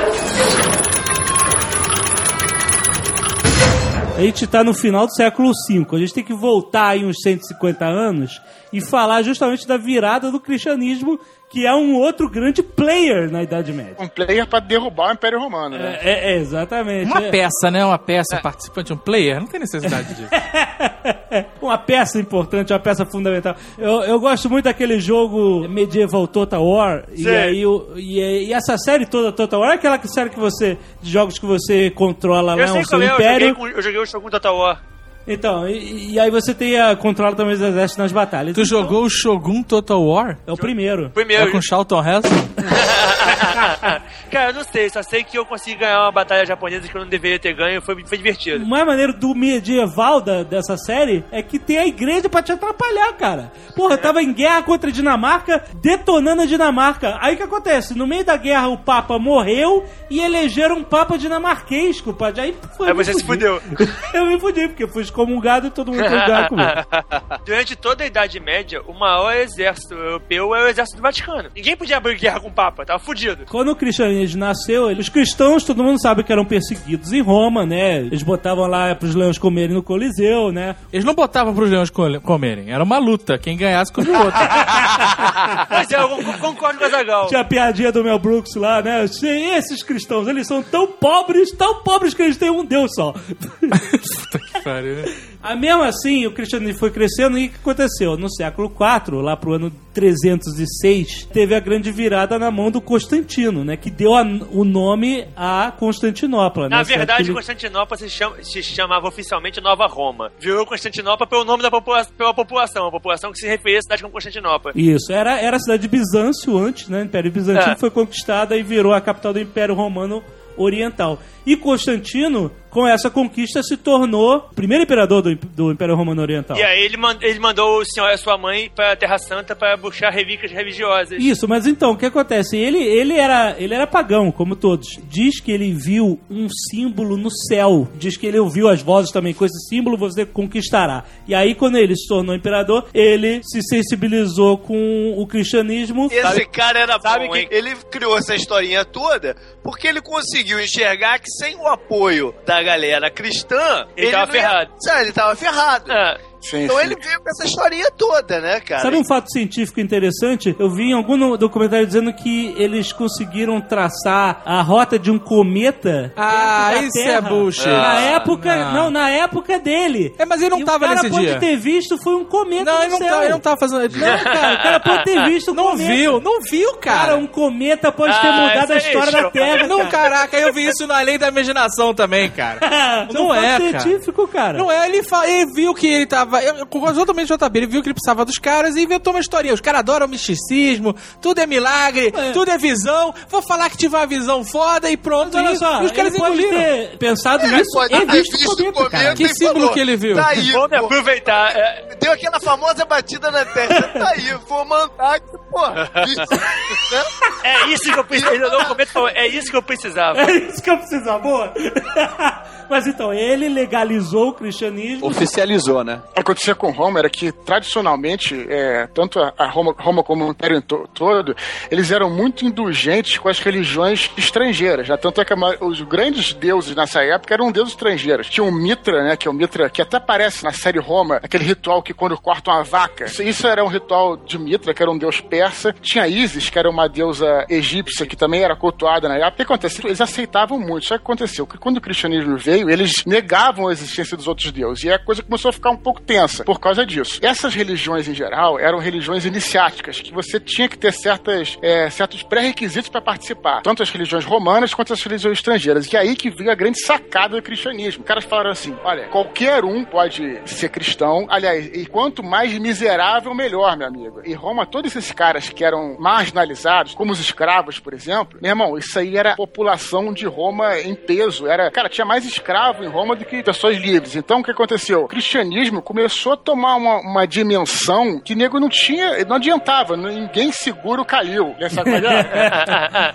A gente tá no final do século V. A gente tem que voltar aí uns 150 anos e falar justamente da virada do cristianismo, que é um outro grande player na Idade Média. Um player pra derrubar o Império Romano, né? É, é, exatamente. Uma É. peça, né? Uma peça participante, um player. Não tem necessidade disso. uma peça importante, uma peça fundamental. Eu, eu gosto muito daquele jogo medieval Total War. E Sim. aí o- e, e essa série toda Total War é aquela que- série que você. de jogos que você controla lá Eu sei o seu é, eu império. joguei, com, eu joguei o Shogun Total War. Então, e, e aí você tem a controla também os exércitos nas batalhas. Tu Então, jogou o Shogun Total War? É o primeiro. Primeiro. É com Charlton Heston? Cara, eu não sei, só sei que eu consegui ganhar uma batalha japonesa que eu não deveria ter ganho, foi, foi O divertido. mais maneiro do medieval da, dessa série é que tem a igreja pra te atrapalhar, cara. Porra, eu tava em guerra contra a Dinamarca, detonando a Dinamarca. Aí o que acontece? No meio da guerra o Papa morreu e elegeram um Papa dinamarquês, compadre. Aí, foi, Aí você se fudi. fudeu. Eu me fudi, porque fui excomungado e todo mundo excomungado comigo. Durante toda a Idade Média, o maior exército europeu é o exército do Vaticano. Ninguém podia abrir guerra com o Papa, tava fudido. Quando o cristianismo nasceu, os cristãos, todo mundo sabe que eram perseguidos em Roma, né? Eles botavam lá pros leões comerem no Coliseu, né? Eles não botavam pros leões co- comerem. Era uma luta. Quem ganhasse comia o outro. Mas eu con- concordo com a Zagal. Tinha a piadinha do Mel Brooks lá, né? Sim, Esses cristãos, eles são tão pobres, tão pobres que eles têm um Deus só. pariu. Ah, mesmo assim, o cristianismo foi crescendo e o que aconteceu? No século IV, lá pro ano 306, teve a grande virada na mão do Constantino, né? Que deu a- o nome a Constantinopla. Na né? verdade? Constantinopla se, chama- se chamava oficialmente Nova Roma. Virou Constantinopla pelo nome da popula pela população, a população que se referia à cidade como Constantinopla. Isso, era, era a cidade de Bizâncio antes, né? O Império Bizantino É. foi conquistada e virou a capital do Império Romano Oriental. E Constantino, com essa conquista, se tornou o primeiro imperador do, do Império Romano Oriental. E aí ele, man- ele mandou o senhor e a sua mãe pra Terra Santa pra buscar relíquias religiosas. Isso, mas então, o que acontece? Ele, ele, era, ele era pagão, como todos. Diz que ele viu um símbolo no céu. Diz que ele ouviu as vozes também, com esse símbolo você conquistará. E aí, quando ele se tornou imperador, ele se sensibilizou com o cristianismo. Esse cara era sabe bom, que- hein? Ele criou essa historinha toda porque ele conseguiu enxergar que sem o apoio da galera cristã, Ele tava não ia- ferrado. Sabe, ele tava ferrado. É. Sim, Então sim. ele veio com essa historinha toda, né, cara? Sabe um fato científico interessante? Eu vi em algum documentário dizendo que eles conseguiram traçar a rota de um cometa. Ah, da isso é Terra. bullshit. Na Ah, época, não. não. na época dele. É, mas ele não E tava o cara nesse pode dia. ter visto foi um cometa Não, no ele não, céu. tá, ele não tava fazendo. Não, cara, o cara pode ter visto um Não cometa. viu, não viu, Cara, cara. um cometa pode ter Ah, mudado a aí, história da show. Terra. Não, cara. caraca, eu vi isso na lei da imaginação também, cara. Não, Não é, fato cara. científico, cara. Não é, ele, fa- ele viu que ele tava. Eu, eu- totalmente JB, ele viu que ele precisava dos caras e inventou uma historinha. Os caras adoram misticismo, tudo é milagre, É. tudo é visão. Vou falar que tive uma visão foda e pronto. Mas olha só, e os caras ele pode ter pensado Ele nisso pode e ter visto visto o cometa, o cara. Que símbolo falou, que ele viu? Tá aí, Vamos pô. aproveitar. é, Deu aquela famosa batida na terra. Tá aí, vou mandar que, porra. né? É isso que eu precisava. O cometa É isso que eu precisava. É isso que eu precisava, boa. Mas então, ele legalizou o cristianismo. Oficializou, né? Acontecia com Roma era que, tradicionalmente, é, tanto a, Roma, Roma como o Império to- todo, eles eram muito indulgentes com as religiões estrangeiras. Já. Tanto é que os grandes deuses nessa época eram deuses estrangeiros. Tinha o Mitra, né, que é o Mitra, que até aparece na série Roma, aquele ritual que quando cortam a vaca. Isso, era um ritual de Mitra, que era um deus persa. Tinha Isis, que era uma deusa egípcia, que também era cultuada na época. O que aconteceu? Eles aceitavam muito. Só que aconteceu que quando o cristianismo veio, eles negavam a existência dos outros deuses. E a coisa começou a ficar um pouco tensa por causa disso. Essas religiões, em geral, eram religiões iniciáticas, que você tinha que ter certas, é, certos pré-requisitos para participar. Tanto as religiões romanas quanto as religiões estrangeiras. E aí que veio a grande sacada do cristianismo. Os caras falaram assim: olha, qualquer um pode ser cristão. Aliás, e quanto mais miserável, melhor, meu amigo. E Roma, todos esses caras que eram marginalizados, como os escravos, por exemplo, meu irmão, isso aí era população de Roma em peso. Era, cara, tinha mais escravo em Roma do que pessoas livres. Então, o que aconteceu? O cristianismo começou a tomar uma, uma dimensão que nego não tinha, não adiantava, ninguém seguro caiu. Essa coisa.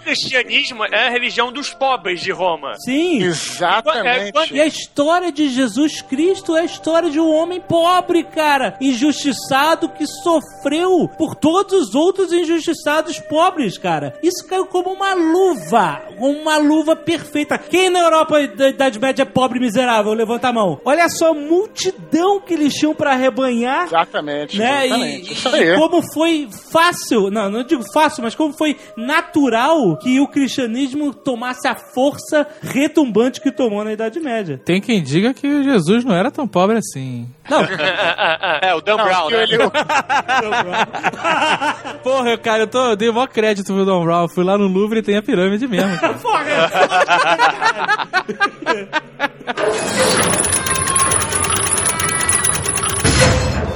o cristianismo é a religião dos pobres de Roma. Sim. Exatamente. E a história de Jesus Cristo é a história de um homem pobre, cara. Injustiçado que sofreu por todos os outros injustiçados pobres, cara. Isso caiu como uma luva. Como uma luva perfeita. Quem na Europa da Idade Média é pobre e miserável? Levanta a mão. Olha só a multidão que eles tinham pra arrebanhar. Exatamente. Né? exatamente. E, Isso e como foi fácil, não, não digo fácil, mas como foi natural que o cristianismo tomasse a força retumbante que tomou na Idade Média. Tem quem diga que Jesus não era tão pobre assim. Não, É, o Dan Não, Brown, né? ele- Porra, cara, eu, tô, eu dei o maior crédito pro Don Brown. Fui lá no Louvre e tem a pirâmide mesmo. cara.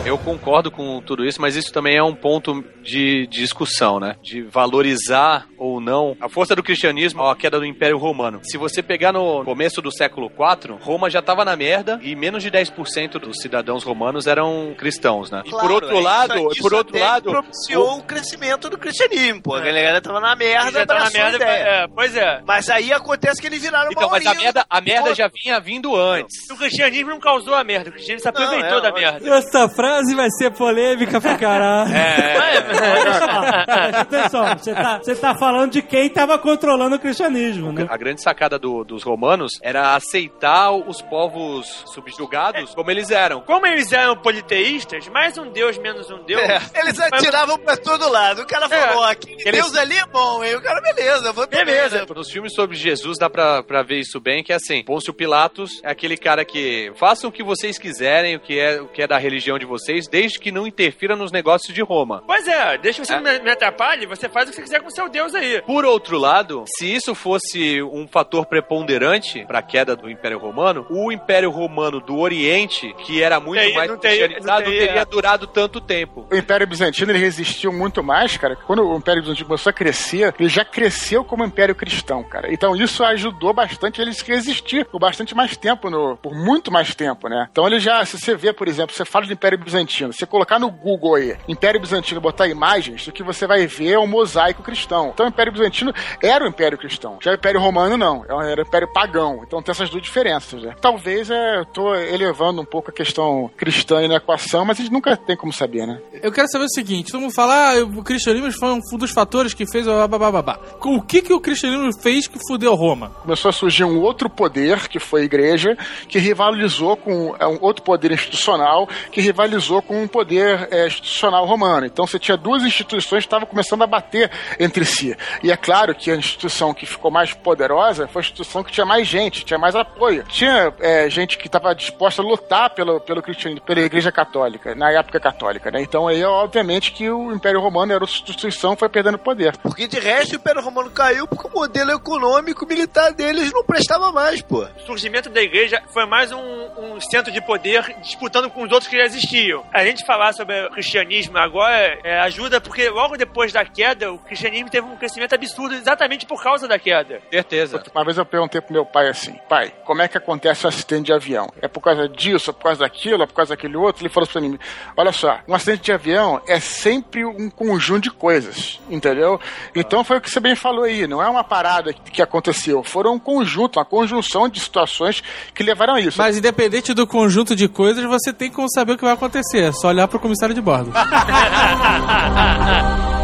Eu concordo com tudo isso, mas isso também é um ponto de, de discussão, né? De valorizar ou não a força do cristianismo ou a queda do Império Romano. Se você pegar no começo do século IV, Roma já estava na merda e menos de 10% dos cidadãos romanos eram cristãos, né? E por Claro, outro é, lado, isso- isso por outro até lado, propiciou o... crescimento do cristianismo, pô. A galera tava na merda, tá na merda. ideia. É, pois é. Mas aí acontece que eles viraram então, mas a merda, a merda já vinha vindo antes. O cristianismo não causou a merda, o cristianismo se aproveitou Não, é, da merda. Essa frase vai ser polêmica pra caralho. É, Olha só, presta atenção, você tá, você tá falando de quem tava controlando o cristianismo, né? A grande sacada do- dos romanos era aceitar os povos subjugados como eles eram. Como eles eram politeístas, mais um deus, menos um deus. É, eles atiravam pra todo lado. O cara falou, É. aquele Deus ali é bom, hein? O cara, beleza, eu vou Beleza. né? Nos filmes sobre Jesus dá pra, pra ver isso bem, que é assim, Pôncio Pilatos é aquele cara que façam o que vocês quiserem, o que é, o que é da religião de vocês, desde que não interfira nos negócios de Roma. Pois é, deixa você É. me, me atrapalhe, você faz o que você quiser com o seu deus aí. Por outro lado, se isso fosse um fator preponderante para a queda do Império Romano, o Império Romano do Oriente, que era muito Teria- mais não cristianizado, não teria- teria durado tanto tempo. O Império Bizantino ele resistiu muito mais, cara. Quando o Império Bizantino começou a crescer, ele já cresceu como Império Cristão, cara. Então isso ajudou bastante ele a resistir por bastante mais tempo, no, por muito mais tempo, né? Então ele já, se você vê, por exemplo, você fala do Império Bizantino, você colocar no Google aí, Império Bizantino, e botar imagens, o que você vai ver é um mosaico cristão. Então o Império Bizantino era o Império Cristão. Já o Império Romano não, era o Império Pagão. Então tem essas duas diferenças, né? Talvez é, eu tô elevando um pouco a questão cristã aí na equação, mas a gente nunca tem como saber, né? Eu quero saber o seguinte: todo mundo fala, ah, o cristianismo foi um dos fatores que fez o bababá. O que, que o cristianismo fez que fudeu Roma? começou a surgir um outro poder, que foi a igreja, que rivalizou com é, um outro poder institucional, que rivalizou com um poder é, institucional romano. Então você tinha duas instituições que estavam começando a bater entre si. E é claro que a instituição que ficou mais poderosa foi a instituição que tinha mais gente, tinha mais apoio. Tinha é, gente que estava disposta a lutar pelo, pelo cristianismo, pela igreja católica, na época católica, né? Então aí, obviamente, que o Império Romano era outra instituição foi perdendo poder. Porque de resto o Império Romano caiu porque o modelo econômico militar deles não prestava mais, pô. O surgimento da igreja foi mais um, um centro de poder disputando com os outros que já existiam. A gente falar sobre o cristianismo agora é, ajuda porque logo depois da queda, o cristianismo teve um crescimento absurdo exatamente por causa da queda. Certeza. Uma vez eu perguntei pro meu pai assim, pai, como é que acontece um acidente de avião? É por causa disso, é por causa daquilo, é por causa daquele outro? Ele falou pra mim, olha só, um acidente de avião é sempre um conjunto de coisas, entendeu? Então foi o que você bem falou aí, não é uma parada que, que aconteceu, foram um conjunto, uma conjunção de situações que levaram a isso. Mas independente do conjunto de coisas, você tem como saber o que vai acontecer. É só olhar pro comissário de bordo.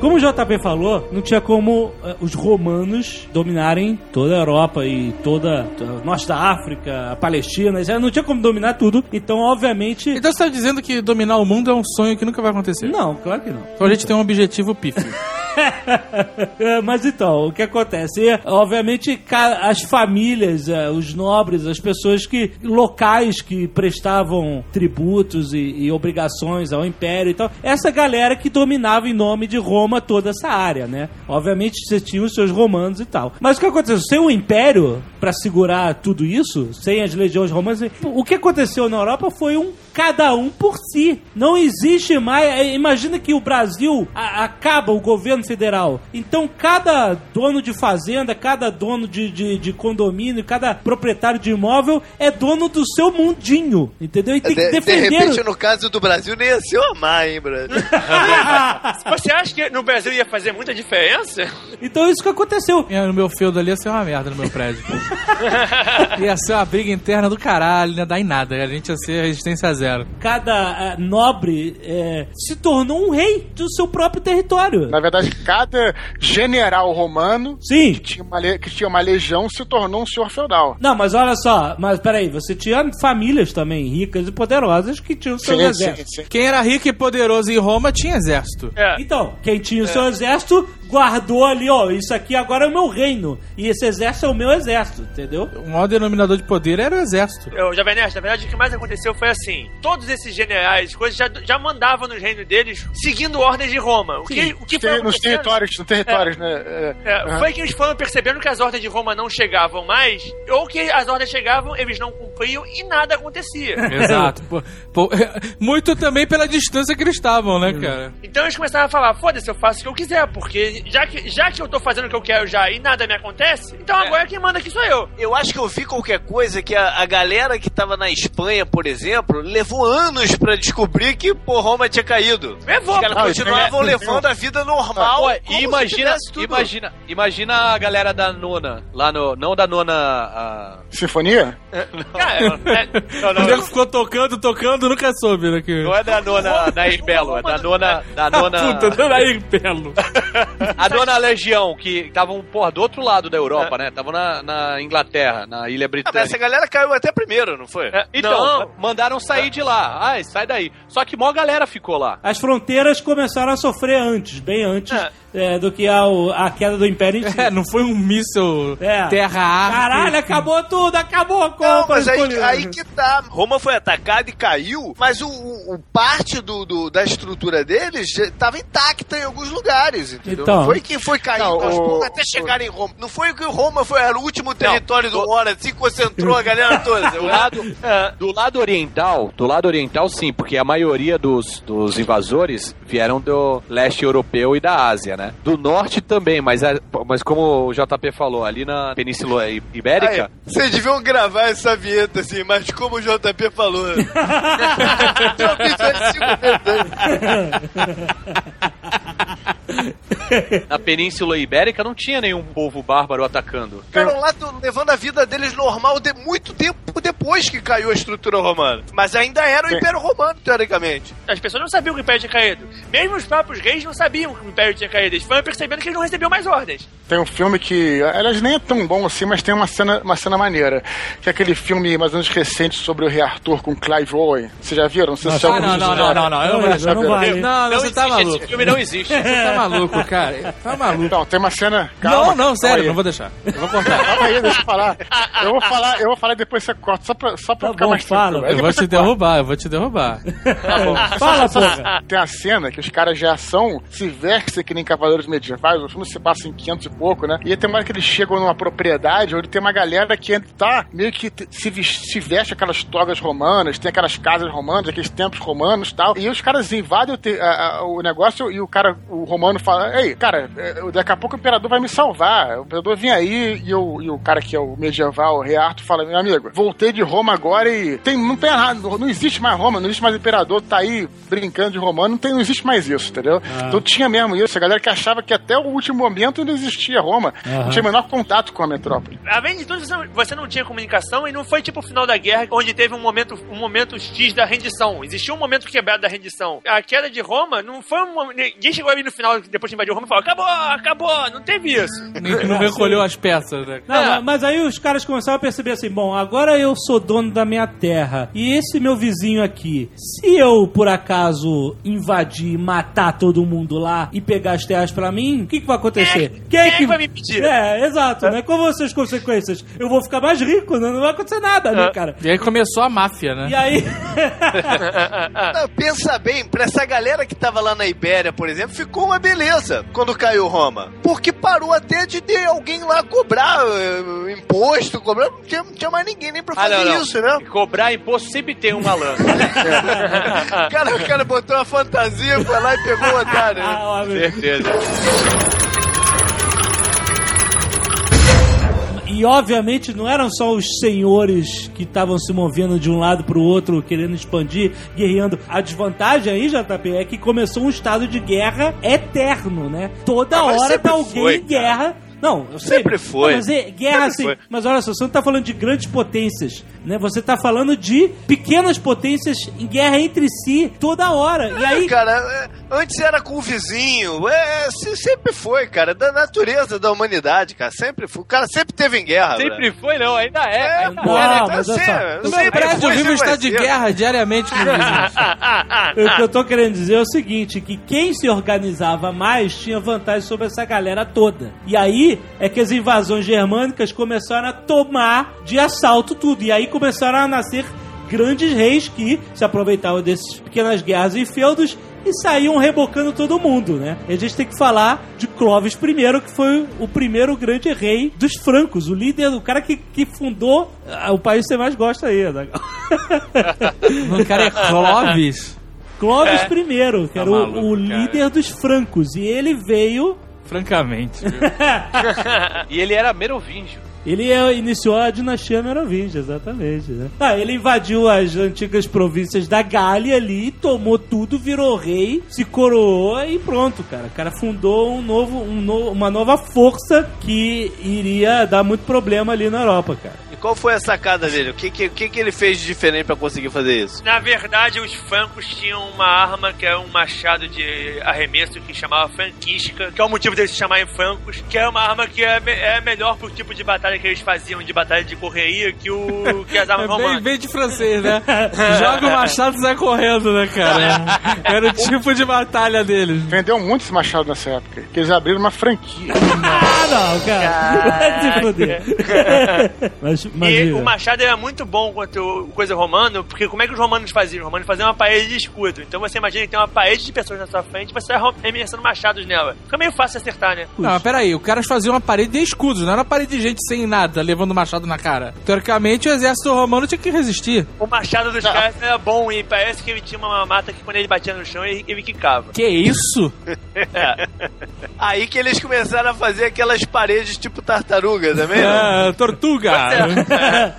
Como o JP falou, não tinha como eh, os romanos dominarem toda a Europa e toda a norte da África, a Palestina, já não tinha como dominar tudo. Então, obviamente. Então você tá dizendo que dominar o mundo é um sonho que nunca vai acontecer? Não, claro que não. Então a gente tem um objetivo pífio. Mas então, o que acontece? Obviamente, as famílias, eh, os nobres, as pessoas que locais que prestavam tributos e, e obrigações ao império e tal, essa galera que dominava em nome de Roma toda essa área, né? Obviamente, você tinha os seus romanos e tal. Mas o que aconteceu? Sem o império para segurar tudo isso, sem as legiões romanas, o que aconteceu na Europa foi um cada um por si. Não existe mais. é, Imagina que o Brasil a- acaba o governo federal. Então, cada dono de fazenda, cada dono de, de, de condomínio, cada proprietário de imóvel é dono do seu mundinho. Entendeu? E tem que De, de defender. repente, no caso do Brasil, nem ia ser o amar, hein, Brasil? Você acha que no Brasil ia fazer muita diferença? Então, isso que aconteceu. É, No meu feudo ali ia ser uma merda no meu prédio. ia ser uma briga interna do caralho, não ia dar em nada. A gente ia ser resistência zero. Cada eh, nobre eh, se tornou um rei do seu próprio território. Na verdade, cada general romano Sim. que tinha, uma que tinha uma legião se tornou um senhor feudal. Não, mas olha só, mas peraí, você tinha famílias também ricas e poderosas que tinham seus Sim, sim, exércitos. sim. Quem era rico e poderoso em Roma tinha exército. É. Então, quem tinha o seu exército guardou ali, ó, isso aqui agora é o meu reino. E esse exército é o meu exército, entendeu? O maior denominador de poder era o exército. Eu, Jovem Nerd, na verdade, o que mais aconteceu foi assim: todos esses generais, coisas, já, já mandavam nos reinos deles seguindo ordens de Roma. O que, o que foi Tem- nos territórios, nos territórios, né? É, É, aham. Foi que eles foram percebendo que as ordens de Roma não chegavam mais, ou que as ordens chegavam, eles não cumpriam e nada acontecia. Exato. Pô, pô, muito também pela distância que eles estavam, né, cara? Então eles começaram a falar: foda-se, eu faço o que eu quiser, porque já que, já que eu tô fazendo o que eu quero já e nada me acontece, então agora quem manda aqui sou eu. Eu acho que eu vi qualquer coisa que a, a galera que tava na Espanha, por exemplo, levou anos pra descobrir que, pô, Roma tinha caído. Levou. Os caras Ah, continuavam levando a vida normal. Pô, e se imagina, imagina, imagina a galera da nona, lá no, não da nona, a- Sinfonia? Cara, é, não, O não, nego ficou tocando, tocando, nunca soube, né? Que... não é da nona Nair Belo, é da nona, da nona, Puta, não aí, pelo. a nona Legião, que estavam, porra, do outro lado da Europa, né, estavam na, na Inglaterra, na Ilha Ah, mas Britânica. essa galera caiu até primeiro, não foi? É, Então, não. mandaram sair de lá. Ai, sai daí. Só que mó galera ficou lá. As fronteiras começaram a sofrer antes, bem antes é, do que a, a queda do Império. É, não foi um míssil É. terra-ar. Caralho, acabou tudo, acabou a Não, Copa. mas aí, aí que tá. Roma foi atacada e caiu, mas o, o- parte do, do- da estrutura deles já tava intacta em alguns lugares, entendeu? Então. não foi que foi caindo Não, aos poucos até chegar em Roma. Não foi que Roma foi, era o último território do Hora, assim concentrou a galera toda. Do lado, É. do lado oriental, do lado oriental sim, porque a maioria dos, dos invasores vieram do leste europeu e da Ásia, né? Do norte também, mas, a- mas como o JP falou, ali na Península Ibérica, Aí, Vocês deviam gravar essa vinheta assim, mas como o JP falou. Faz cinco. na Península Ibérica não tinha nenhum povo bárbaro atacando. Ficaram lá levando a vida deles normal de muito tempo depois que caiu a estrutura romana. Mas ainda era o Império Romano, teoricamente. As pessoas não sabiam que o Império tinha caído. Mesmo os próprios reis não sabiam que o Império tinha caído. Eles foram percebendo que eles não recebiam mais ordens. Tem um filme que, aliás, nem é tão bom assim, mas tem uma cena, uma cena maneira. Que é aquele filme mais ou menos recente sobre o Rei Arthur com Clive Owen. Vocês já viram? Não sei se Ah, já não, ouviram não, isso não, já. não, não, eu não vou Não, deixar. não vai. Não, não, você tá existe, maluco. esse filme não existe. Você tá maluco, cara. Tá maluco. Então, tem uma cena. Não, calma, não, calma sério, aí. não vou deixar. Eu vou cortar. Calma aí, deixa eu falar. Eu vou falar, eu vou falar e depois você corta, só pra, só pra Tá ficar bom, mais fala. Eu vou te derrubar, eu vou te derrubar. Fala, porra. Tem a cena que os caras de ação se vestem que nem cavaleiros medievais, o filme se passa em 500 e pouco, né? E tem uma hora que eles chegam numa propriedade onde tem uma galera que tá meio que se, se veste aquelas togas romanas, tem aquelas casas romanas, aqueles templos romanos e tal. E os caras invadem o, te- a- a- o negócio e o cara, o romano fala: Ei, cara, é, daqui a pouco o imperador vai me salvar. O imperador vem aí e, o- e o cara que é o medieval, o rei Arthur, fala: Meu amigo, voltei de Roma agora e tem, não tem nada, não existe mais Roma, não existe mais imperador, tá aí brincando de romano, não, tem, não existe mais isso, entendeu? Então tinha mesmo isso, a galera que achava que até o último momento ainda existia Roma, não tinha o menor contato com a metrópole. Além de tudo, você não, você não tinha comunicação e não foi tipo o final da guerra, onde teve um momento, um momento X da rendição. Existiu um momento quebrado da rendição. A queda de Roma não foi um momento. Ninguém chegou ali no final, depois de invadir Roma, e falou: acabou, acabou, não teve isso. Não, não recolheu as peças, né? Não, mas- mas aí os caras começaram a perceber assim: bom, agora eu sou dono da minha terra. E esse meu vizinho aqui, se eu por acaso invadir, matar todo mundo lá e pegar as terras pra mim, o que, que vai acontecer? Quem é que vai me impedir? É, exato, né? Qual vão ser as consequências? Eu vou ficar mais rico, né? não vai acontecer nada, né, cara? E aí começou a máfia, né? E aí. Não, pensa bem, pra essa galera que tava lá na Ibéria, por exemplo, ficou uma beleza quando caiu Roma. Porque parou até de ter alguém lá cobrar eh, imposto, cobrar. Não tinha, não tinha mais ninguém nem pra Ah, fazer não, não. isso, né? Cobrar imposto sempre tem um malandro. O cara, o cara botou uma fantasia, foi lá e pegou o otário. né? Ah, Certeza. E obviamente não eram só os senhores que estavam se movendo de um lado pro outro, querendo expandir, guerreando. A desvantagem aí, JP, é que começou um estado de guerra eterno, né? Toda Ah, hora tá alguém foi, em guerra. Não, eu sei. Sempre foi. Não, mas é guerra Sempre assim. foi. Mas olha só, você não tá falando de grandes potências, né? Você tá falando de pequenas potências em guerra entre si toda hora. E aí, Cara, é, antes era com o vizinho, é, se- sempre foi, cara, da natureza da humanidade, cara, sempre foi. O cara sempre teve em guerra. Sempre foi, não, ainda é. É, ainda Não, é, mas tá olha só, sempre- prédio foi, eu vivo vai estado de guerra diariamente com os vizinhos. O que eu tô querendo dizer é o seguinte, que quem se organizava mais tinha vantagem sobre essa galera toda. E aí é que as invasões germânicas começaram a tomar de assalto tudo. E aí começaram a nascer grandes reis que se aproveitavam dessas pequenas guerras e feudos e saíam rebocando todo mundo, né? E a gente tem que falar de Clovis I, que foi o primeiro grande rei dos francos, o líder, o cara que, que fundou ah, o país que você mais gosta aí, né? O cara é Clovis. Clovis I, que era o- maluco, o, cara. líder dos francos. E ele veio Francamente. E ele era merovingio. Ele é- iniciou a dinastia Merovingia, exatamente. Né? Ah, ele invadiu as antigas províncias da Gália ali, tomou tudo, virou rei, se coroou e pronto, cara. O cara fundou um novo, um no- uma nova força que iria dar muito problema ali na Europa, cara. E qual foi a sacada dele? O que, que, que, que ele fez de diferente pra conseguir fazer isso? Na verdade, os francos tinham uma arma que é um machado de arremesso que chamava franquisca, que é o motivo deles se chamarem francos, que é uma arma que é, me- é melhor pro tipo de batalha que eles faziam, de batalha de correria, que, o, que as armas É bem, romanas. bem de francês, né? Joga o machado e sai correndo, né, cara? Era o tipo de batalha deles. Vendeu muito esse machado nessa época. Que eles abriram uma franquia. Ah, não, cara. Vai se mas, E o machado era muito bom quanto coisa romano, porque como é que os romanos faziam? Os romanos faziam uma parede de escudo. Então você imagina que tem uma parede de pessoas na sua frente e você vai arremessando machados nela. Fica meio fácil acertar, né? Não, mas peraí, o caras faziam uma parede de escudos, não era uma parede de gente sem nada, levando machado na cara. Teoricamente, o exército romano tinha que resistir. O machado dos caras era bom e parece que ele tinha uma mata que quando ele batia no chão ele, ele quicava. Que isso? É. Aí que eles começaram a fazer aquelas paredes tipo tartaruga também, não? Ah, tortuga!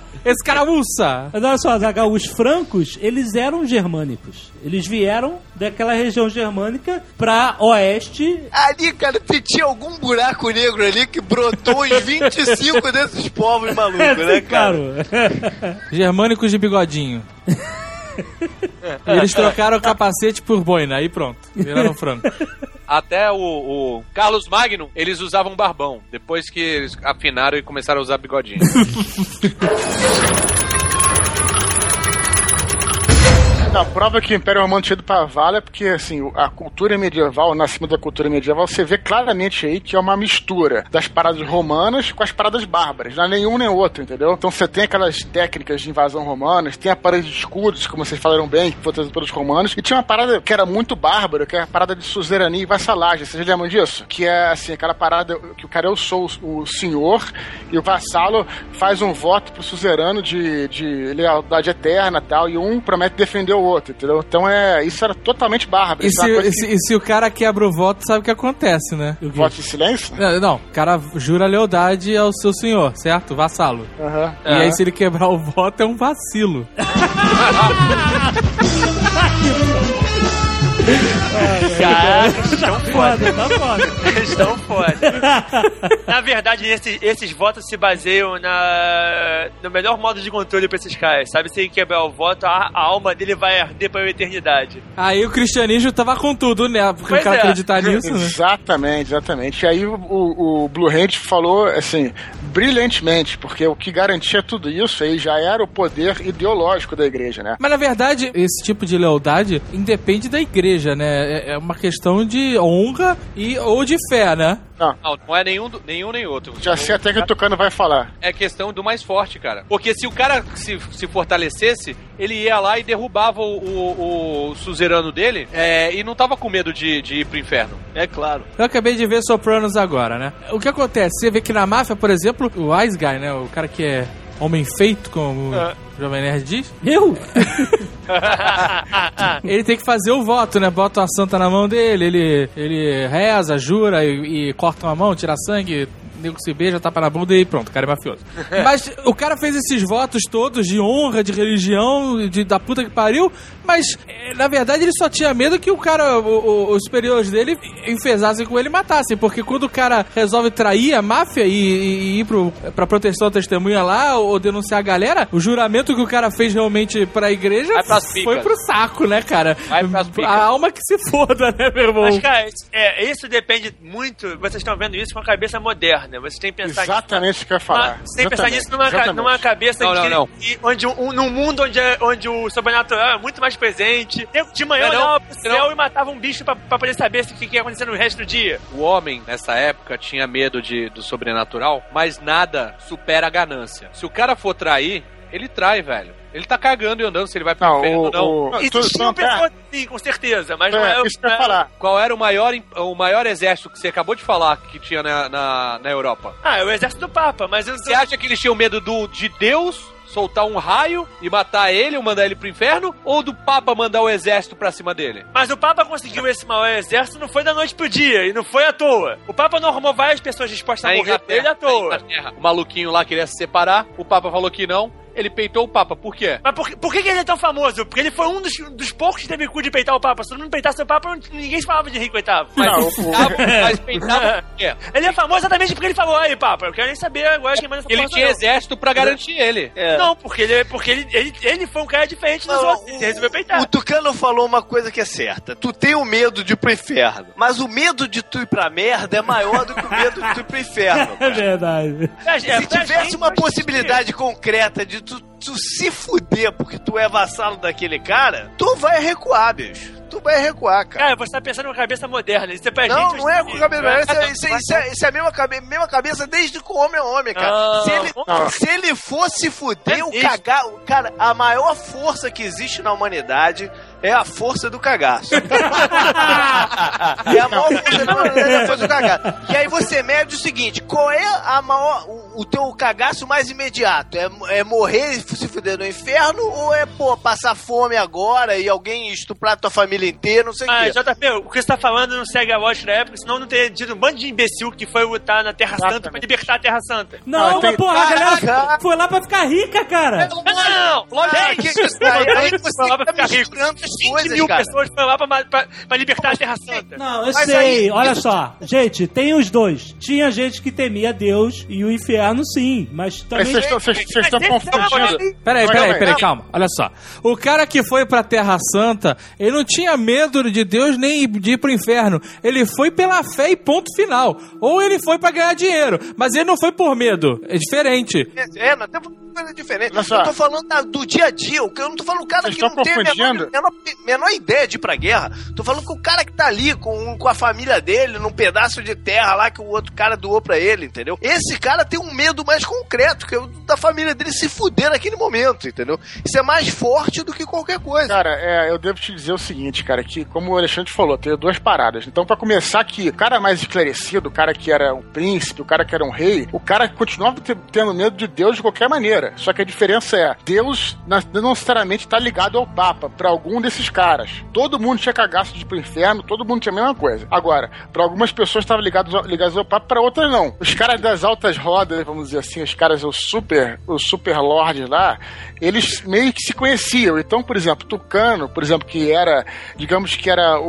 Escaramuça! Mas olha só, Zagal, os francos, eles eram germânicos. Eles vieram daquela região germânica pra oeste. Ali, cara, te- tinha algum buraco negro ali que brotou os 25 desses povos malucos, né, cara? claro. Germânicos de bigodinho. E eles trocaram o capacete por boina, aí pronto. Viraram franco. Até o, o Carlos Magnum, eles usavam barbão. Depois que eles afinaram e começaram a usar bigodinho. A prova que o Império Romano tinha ido pra vala é porque, assim, a cultura medieval, o nascimento da cultura medieval, você vê claramente aí que é uma mistura das paradas romanas com as paradas bárbaras. Não é nenhum nem outro, entendeu? Então você tem aquelas técnicas de invasão romanas, tem a parada de escudos, como vocês falaram bem, que foi trazida pelos romanos, e tinha uma parada que era muito bárbara, que é a parada de suzerania e vassalagem. Vocês lembram disso? Que é, assim, aquela parada que o cara, eu sou o, o senhor, e o vassalo faz um voto pro suzerano de, de lealdade eterna e tal, e um promete defender o outro, entendeu? Então é, isso era totalmente bárbaro. E é se, e se- e se o cara quebra o voto, sabe o que acontece, né? que- Voto de silêncio? Não, não, o cara jura lealdade ao seu senhor, certo? Vassalo. E aí, se ele quebrar o voto, é um vacilo. Caraca, estão foda. Tá. Estão foda. Na verdade, esses, esses votos se baseiam na, no melhor modo de controle pra esses caras. Sabe, se ele quebrar o voto, a, a alma dele vai arder pra eternidade. Aí o cristianismo tava com tudo, né? Porque Pois o cara é. acreditar nisso, né? Exatamente, exatamente. E aí o, o, o Blue Hand falou, assim, brilhantemente, porque o que garantia tudo isso aí já era o poder ideológico da igreja, né? Mas na verdade, esse tipo de lealdade independe da igreja, né? É- É uma questão de honra e ou de fé, né? Não, Não, não é nenhum, nenhum nem outro. já sei até que o Tucano vai falar. É questão do mais forte, cara. Porque se o cara se, se fortalecesse, ele ia lá e derrubava o, o, o suzerano dele é, e não tava com medo de, de ir pro inferno. É claro. Eu acabei de ver Sopranos agora, né? O que acontece? Você vê que na máfia, por exemplo, o Wise Guy, né? O cara que é homem feito, como o Jovem Nerd diz, Eu? ele tem que fazer o voto, né? Bota uma santa na mão dele, ele, ele reza, jura e, e corta uma mão, tira sangue, nego se beija, tapa na bunda e pronto, o cara é mafioso. Mas o cara fez esses votos todos de honra, de religião, de, da puta que pariu, mas eh, na verdade ele só tinha medo que o cara, o- o- os superiores dele enfesassem com ele e matassem, porque quando o cara resolve trair a máfia e, e- e ir pro, pra proteção da testemunha lá ou denunciar a galera, o juramento que o cara fez realmente pra igreja foi pro saco, né, cara? A alma que se foda, né, meu irmão? Mas, cara, é, isso depende muito. Vocês estão vendo isso com a cabeça moderna. Vocês têm que pensar Exatamente isso que eu ia falar. Você tem que pensar nisso numa, exatamente. numa cabeça Não, não, não. que- onde um, num mundo onde, é- onde o sobrenatural é muito mais presente. Eu, de manhã Não, eu não. olhava pro céu Não. e matava um bicho pra, pra poder saber o que, que ia acontecer no resto do dia. O homem, nessa época, tinha medo de, do sobrenatural, mas nada supera a ganância. Se o cara for trair, ele trai, velho. Ele tá cagando e andando se ele vai pro Não, inferno ou não. o, tu- Existiam é, pessoas sim, com certeza, mas não é, é. isso que eu ia não é- falar. Qual era o maior, o maior exército que você acabou de falar que tinha na, na, na Europa? Ah, é o exército do Papa, mas eu Você acha que eles tinham medo do, de Deus soltar um raio e matar ele ou mandar ele pro inferno? Ou do Papa mandar o exército pra cima dele? Mas o Papa conseguiu esse maior exército não foi da noite pro dia, e não foi à toa. O Papa não arrumou várias pessoas dispostas a Na morrer por ele à toa. O maluquinho lá queria se separar, o Papa falou que não, ele peitou o Papa. Por quê? Mas por, que- por que, que ele é tão famoso? Porque ele foi um dos, dos poucos que teve cu de peitar o Papa. Se todo mundo peitasse o Papa, ninguém se falava de Henrique VIII. Mas, Não, mas peitava por quê? Ele é famoso exatamente porque ele falou, aí, Papa, eu quero nem saber agora quem manda essa Ele tinha não." exército pra garantir ele. É. Não, porque ele, porque ele, ele, ele foi um cara diferente dos Não, outros. Ele resolveu peitar. O Tucano falou uma coisa que é certa. Tu tem o medo de ir pro inferno. Mas o medo de tu ir pra merda é maior do que o medo de tu ir pro inferno. É verdade. É, é, Se pra tivesse uma possibilidade concreta de tu, tu se fuder porque tu é vassalo daquele cara, tu vai recuar, bicho. Tu vai recuar, cara. Cara, você tá pensando com cabeça moderna. Isso é pra Não, gente. não é com cabeça. É Isso, é- isso, é- isso é, isso é a mesma, cabe, mesma cabeça desde que o homem é homem, cara. Ah, se, ele, não. se ele fosse fuder, É o cagar. Cara, a maior força que existe na humanidade é a força do cagaço. é a maior força é a força do cagaço. E aí você mede o seguinte: qual é a maior. O, o teu cagaço mais imediato? É, é morrer e se fuder no inferno? Ou é, pô, passar fome agora e alguém estuprar tua família inteira? Não sei o Ah, quê. JP, o que você tá falando não segue a lógica da época, senão não teria tido um bando de imbecil que foi lutar na Terra Santa pra libertar a Terra Santa. Não, Ah, mas tem- porra, a galera foi lá pra ficar rica, cara. Não, não, não! Lógico que que- aí, aí você foi lá pra tá misturando as 20 coisas, mil cara. pessoas foram lá pra, pra, pra libertar a Terra Santa. Não, eu Mas sei. aí- Olha só. Gente, tem os dois. Tinha gente que temia Deus e o inferno, sim. Mas também. Vocês estão- vocês vocês estão Mas esse é o confundindo. Peraí, Não, peraí, peraí, calma. Olha só. O cara que foi pra Terra Santa, ele não tinha medo de Deus nem de ir pro inferno. Ele foi pela fé e ponto final. Ou ele foi pra ganhar dinheiro. Mas ele não foi por medo. É diferente. É, nós temos coisa diferente. Olha só. Eu tô falando da- do dia a dia. o que Eu não tô falando do cara Vocês que não tem a menor. Menor, ideia de ir pra guerra. Tô falando que o cara que tá ali com, com a família dele, num pedaço de terra lá que o outro cara doou pra ele, entendeu? Esse cara tem um medo mais concreto, que é o da família dele se fuder naquele momento, entendeu? Isso é mais forte do que qualquer coisa. Cara, é, eu devo te dizer o seguinte, cara, que como o Alexandre falou, tem duas paradas. Então, pra começar aqui, o cara mais esclarecido, o cara que era um príncipe, o cara que era um rei, o cara continuava te- tendo medo de Deus de qualquer maneira. Só que a diferença é, Deus não necessariamente tá ligado ao Papa, pra algum desses caras. Todo mundo tinha cagaço de ir pro inferno, todo mundo tinha a mesma coisa. Agora, pra algumas pessoas estavam ligados, ao- ligados ao Papa, pra outras não. Os caras das altas rodas, vamos dizer assim, os caras, os super, os super lords lá, eles meio que se conheciam. Então, por exemplo, Tucano, por exemplo, que era, digamos que era o,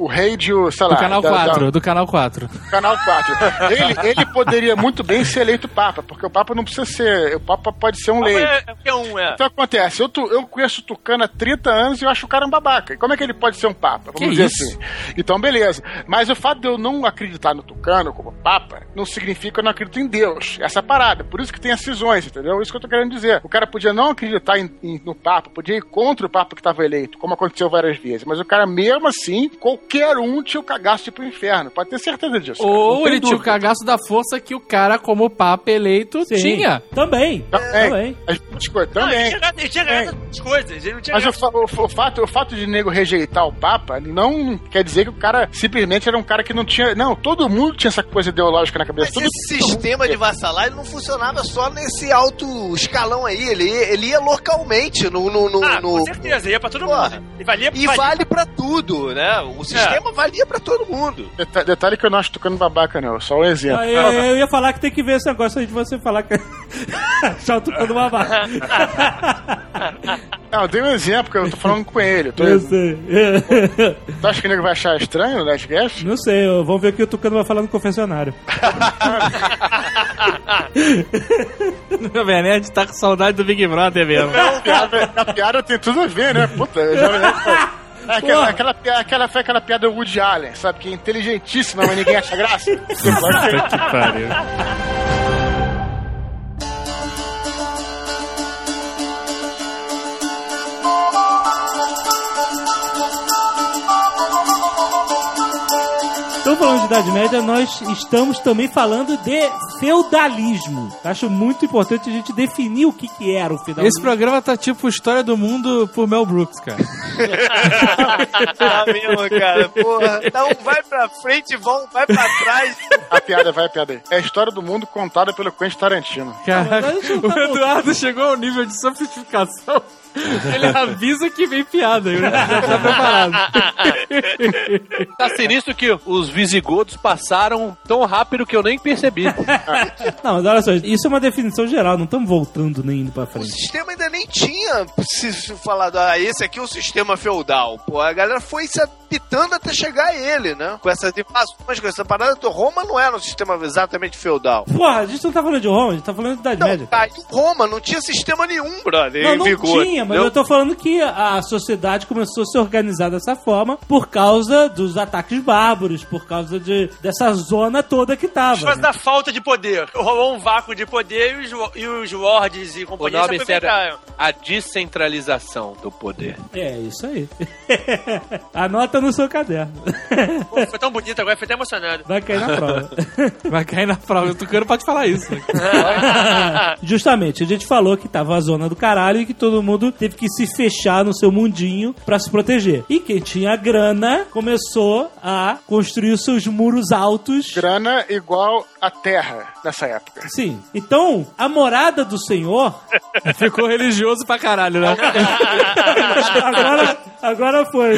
o, o rei de, sei lá... Do canal da- da- 4, do canal 4. Canal 4. Ele, ele poderia muito bem ser eleito Papa, porque o Papa não precisa ser. O Papa pode ser um leigo. É, é porque um, é. Então acontece, eu, tu- eu conheço o Tucano há 30 anos e eu acho o cara um babaca. E como é que ele pode ser um Papa? Vamos Que dizer isso? assim. Então, beleza. Mas o fato de eu não acreditar no Tucano como Papa não significa que eu não acredito em Deus. Essa é a parada. Por isso que tem as cisões, entendeu? Isso que eu tô querendo dizer. O cara podia não acreditar em- em- no Papa, podia ir contra o Papa que estava eleito, como aconteceu várias vezes. Mas o cara, mesmo assim, qualquer um tinha o cagaço de ir pro inferno. Pode ter certeza disso. cara. Ou ele tinha o cagaço da força que o cara, como papa eleito, Sim. tinha. Também. Também. Também. Coisas, Não, ele também. tinha, ele tinha ganhado as coisas. Ele não tinha Mas o, o- o fato, o fato de nego rejeitar o Papa não quer dizer que o cara simplesmente era um cara que não tinha. Não, todo mundo tinha essa coisa ideológica na cabeça. Mas Todo, esse sistema de vassalar ele não funcionava só nesse alto escalão aí. Ele ia, ele ia localmente no. no, no- Ah, no- com certeza, ia pra todo Porra. mundo. E valia, E valia vale pra tudo, né? O sistema valia pra todo mundo. Deta- Detalhe que eu não acho tocando babaca, não. Só um exemplo. Ah, Eu, eu ia falar que tem que ver esse negócio aí de você falar que. Só tocando uma vaca. Não, eu dei um exemplo que eu tô falando com ele. Eu tô- Eu sei. Tu acha que o nego vai achar estranho o Last Guest? Não sei, eu- vamos ver o que o Tucano vai falar no confessionário. O Jovem Nerd tá com saudade do Big Brother mesmo. A piada, a piada tem tudo a ver, né? Puta, eu já É aquela, aquela, aquela, foi aquela piada Woody Allen, sabe? Que é inteligentíssima, mas ninguém acha graça. que pariu. Estamos falando de Idade Média, nós estamos também falando de feudalismo. Acho muito importante a gente definir o que, que era o feudalismo. Esse programa tá tipo História do Mundo por Mel Brooks, cara. Tá mesmo, cara. Porra. Então vai pra frente, vão, vai pra trás. A piada, vai a piada aí. É a história do mundo contada pelo Quentin Tarantino. Não tá o Eduardo chegou ao nível de sofisticação. Ele avisa que vem piada, ele já tá preparado. Tá sinistro que os visigodos passaram tão rápido que eu nem percebi. Não, mas olha só, isso é uma definição geral, não estamos voltando nem indo pra O frente. sistema ainda nem tinha se, se falado, ah, esse aqui é o sistema feudal. Pô, a galera foi se adaptando até chegar a ele, né? Com essas invasões, com essa parada. Roma não era um sistema exatamente feudal. Porra, a gente não tá falando de Roma, a gente tá falando de Idade Não, Média. caiu Roma, não tinha sistema nenhum, brother. Não, em não vigor, tinha, mas entendeu? eu tô falando que a sociedade começou a se organizar dessa forma por causa dos ataques bárbaros, por causa de, dessa zona toda que Por tava. causa né? da falta de poder. Rolou um vácuo de poder e os, e os lords e O companhia se nome sério aproveitaram. a descentralização do poder. É, isso aí. Anota no seu caderno. Pô, foi tão bonito agora, foi até emocionado. Vai cair na prova. Vai cair na prova. O Tucano pode falar isso. Justamente, a gente falou que tava a zona do caralho e que todo mundo teve que se fechar no seu mundinho pra se proteger. E quem tinha grana começou a construir os seus muros altos. Grana igual a terra nessa época. Sim. Então, a morada do senhor Ficou religioso pra caralho, né? agora, agora foi.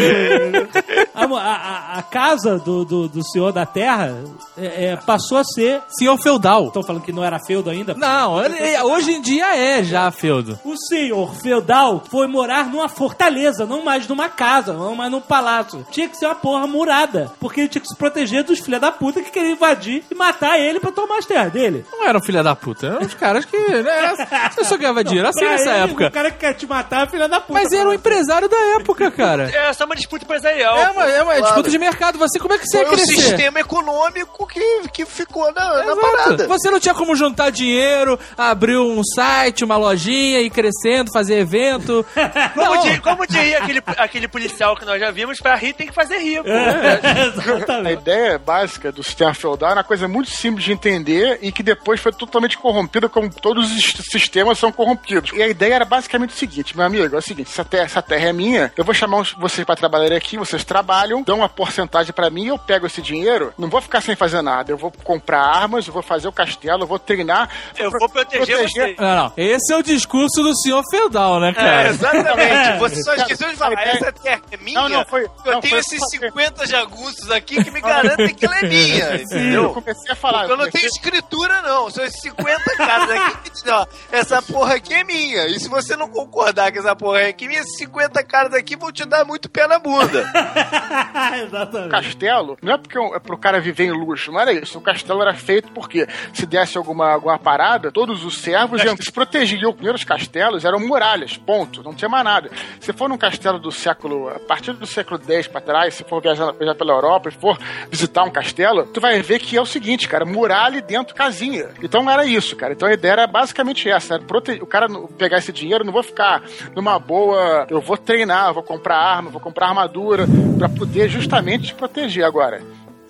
A, a- a- casa do, do, do senhor da terra é, é, passou a ser. Senhor feudal. Estão falando que não era feudo ainda? Não, ele- hoje em dia é já feudo. O senhor feudal foi morar numa fortaleza, não mais numa casa, não mais num palácio. Tinha que ser uma porra murada, porque ele tinha que se proteger dos filha da puta que queriam invadir e matar ele pra tomar as terras dele. Não eram filha da puta, eram os caras que. Né, você só ganhava dinheiro assim Pra nessa ele, época. O cara que quer te matar é filha da puta. Mas era um empresário da época, cara. É só uma disputa empresarial. É uma, é uma disputa de mercado. Você, como é que você ia Foi o crescer? sistema econômico que, que ficou na, na parada. Você não tinha como juntar dinheiro, abrir um site, uma lojinha, ir crescendo, fazer evento. Como, Não. di- como diria aquele, aquele policial que nós já vimos, pra rir tem que fazer rir. É, A exatamente. ideia básica do sistema feudal é uma coisa muito simples de entender e que depois foi totalmente corrompida, como todos os sistemas são corrompidos. E a ideia era basicamente o seguinte, meu amigo, é o seguinte, essa terra, essa terra é minha, eu vou chamar vocês pra trabalhar aqui, vocês trabalham, dão uma porcentagem pra mim, eu pego esse dinheiro, não vou ficar sem fazer nada, eu vou comprar armas, eu vou fazer o castelo, eu vou treinar. Eu vou proteger você. Não, não. Esse é o discurso do senhor feudal, né, É, cara? exatamente. Você só esqueceu de falar, ideia- essa terra é minha? Não, não, foi- eu não, tenho foi- esses 50 jagunços aqui que me garantem que ela é minha, Eu entendeu? comecei a falar. Porque eu não comecei- tenho escritura, não. São esses 50 caras aqui que dizem, ó, essa porra aqui é minha. E se você não concordar que essa porra aqui é minha, esses 50 caras aqui vão te dar muito pé na bunda. exatamente. castelo, não é porque é pro cara viver em luxo, não era isso. O castelo era feito porque se desse alguma, alguma parada, todos os servos iam se proteger. E os primeiros castelos eram muralhas, ponto. Não tinha mais nada. Se for num castelo do século, a partir do século X pra trás, se for viajar, viajar pela Europa e for visitar um castelo, tu vai ver que é o seguinte, cara, muralha e dentro casinha. Então era isso, cara. Então a ideia era basicamente essa. Era prote... O cara não- pegar esse dinheiro, não vou ficar numa boa. Eu vou treinar, vou comprar arma, vou comprar armadura, pra poder justamente te proteger agora.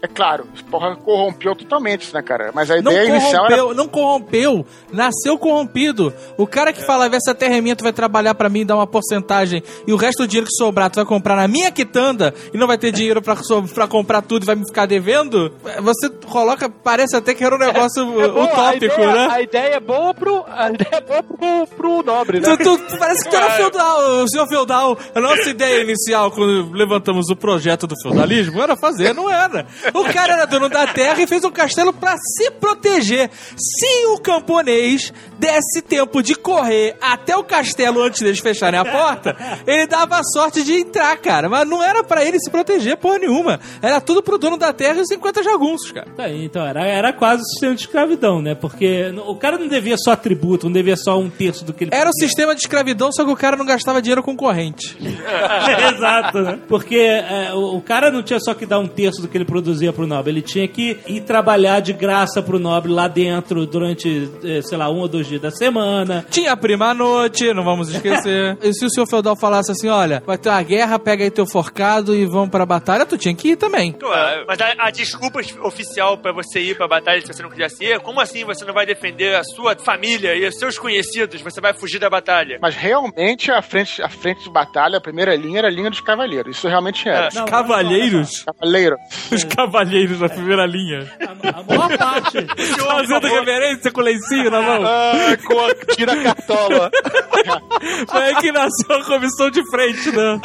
É claro, porra corrompeu totalmente né, cara? Mas a Não ideia inicial era. não corrompeu, nasceu corrompido. O cara que falava, essa terra é minha, tu vai trabalhar pra mim, dar uma porcentagem, e o resto do dinheiro que sobrar, tu vai comprar na minha quitanda, e não vai ter dinheiro pra, pra comprar tudo e vai me ficar devendo, você coloca, parece até que era um negócio É boa, a utópico, ideia, né? A ideia é boa pro, a ideia é boa pro, pro nobre, né? Tu, tu- tu parece que tu era feudal, o senhor feudal. A nossa ideia inicial, quando levantamos o projeto do feudalismo, era fazer, não era. O cara era dono da terra e fez um castelo pra se proteger. Se o camponês desse tempo de correr até o castelo antes deles fecharem a porta, ele dava a sorte de entrar, cara. Mas não era pra ele se proteger porra nenhuma. Era tudo pro dono da terra e os 50 jagunços, cara. Tá aí, Então, era, era quase o sistema de escravidão, né? Porque o cara não devia só tributo, não devia só um terço do que ele Era o sistema de escravidão, só que o cara não gastava dinheiro com corrente. Exato, né? Porque é, o, o cara não tinha só que dar um terço do que ele produzia produzia pro nobre. Ele tinha que ir trabalhar de graça pro nobre lá dentro durante, eh, sei lá, um ou dois dias da semana. Tinha a prima noite, não vamos esquecer. e se o senhor feudal falasse assim, olha, vai ter uma guerra, pega aí teu forcado e vamos pra batalha, tu tinha que ir também. Claro, Mas a, a desculpa oficial pra você ir pra batalha se você não quisesse ir, como assim você não vai defender a sua família e os seus conhecidos? Você vai fugir da batalha? Mas realmente a frente, a frente de batalha, a primeira linha era a linha dos cavaleiros. Isso realmente era. É. Não, Cavalheiros? Cavaleiro. Os cavalheiros na primeira linha. A, a maior parte. Fazendo reverência com o lencinho na mão. Ah, com a, tira a cartola. Foi aí que nasceu a comissão de frente, né?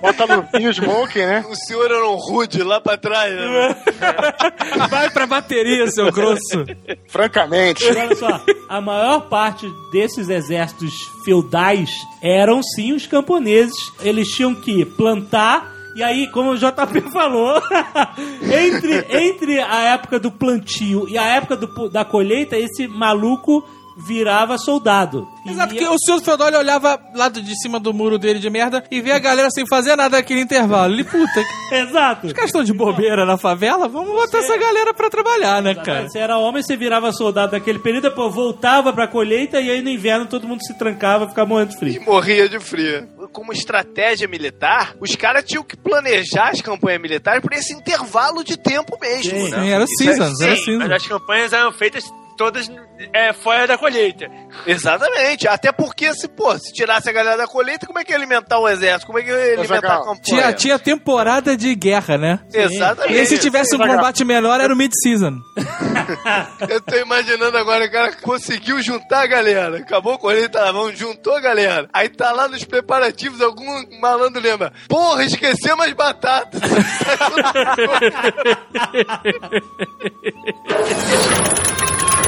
Bota luvinho, smoke, né? O senhor era um rude lá pra trás, né? Vai pra bateria, seu grosso. Francamente. Olha só, a maior parte desses exércitos feudais eram sim os camponeses. Eles tinham que plantar. E aí, como o JP falou, entre, entre a época do plantio e a época do- da colheita, esse maluco virava soldado. Exato, E- que o senhor ele olhava lá de cima do muro dele de merda e via a galera sem fazer nada naquele intervalo. Ele, puta, que- Exato. os caras estão de bobeira na favela, vamos botar essa galera pra trabalhar, né, cara? Você era homem, você virava soldado naquele período, depois voltava pra colheita e aí no inverno todo mundo se trancava, ficava morrendo de E frio. morria de frio. Como estratégia militar, os caras tinham que planejar as campanhas militares por esse intervalo de tempo mesmo, Sim. né? Sim, era é- seasons, era Sim, seasons. mas as campanhas eram feitas todas é, fora da colheita. Exatamente. Até porque, se, pô, se tirasse a galera da colheita, como é que ia alimentar o exército? Como é que ia alimentar a? Tinha, tinha temporada de guerra, né? Exatamente. E se tivesse um combate menor, era o mid-season. Eu tô imaginando agora, o cara conseguiu juntar a galera. Acabou a colheita, lá, vamos, juntou a galera. Aí tá lá nos preparativos, algum malandro lembra. Porra, esquecemos as batatas.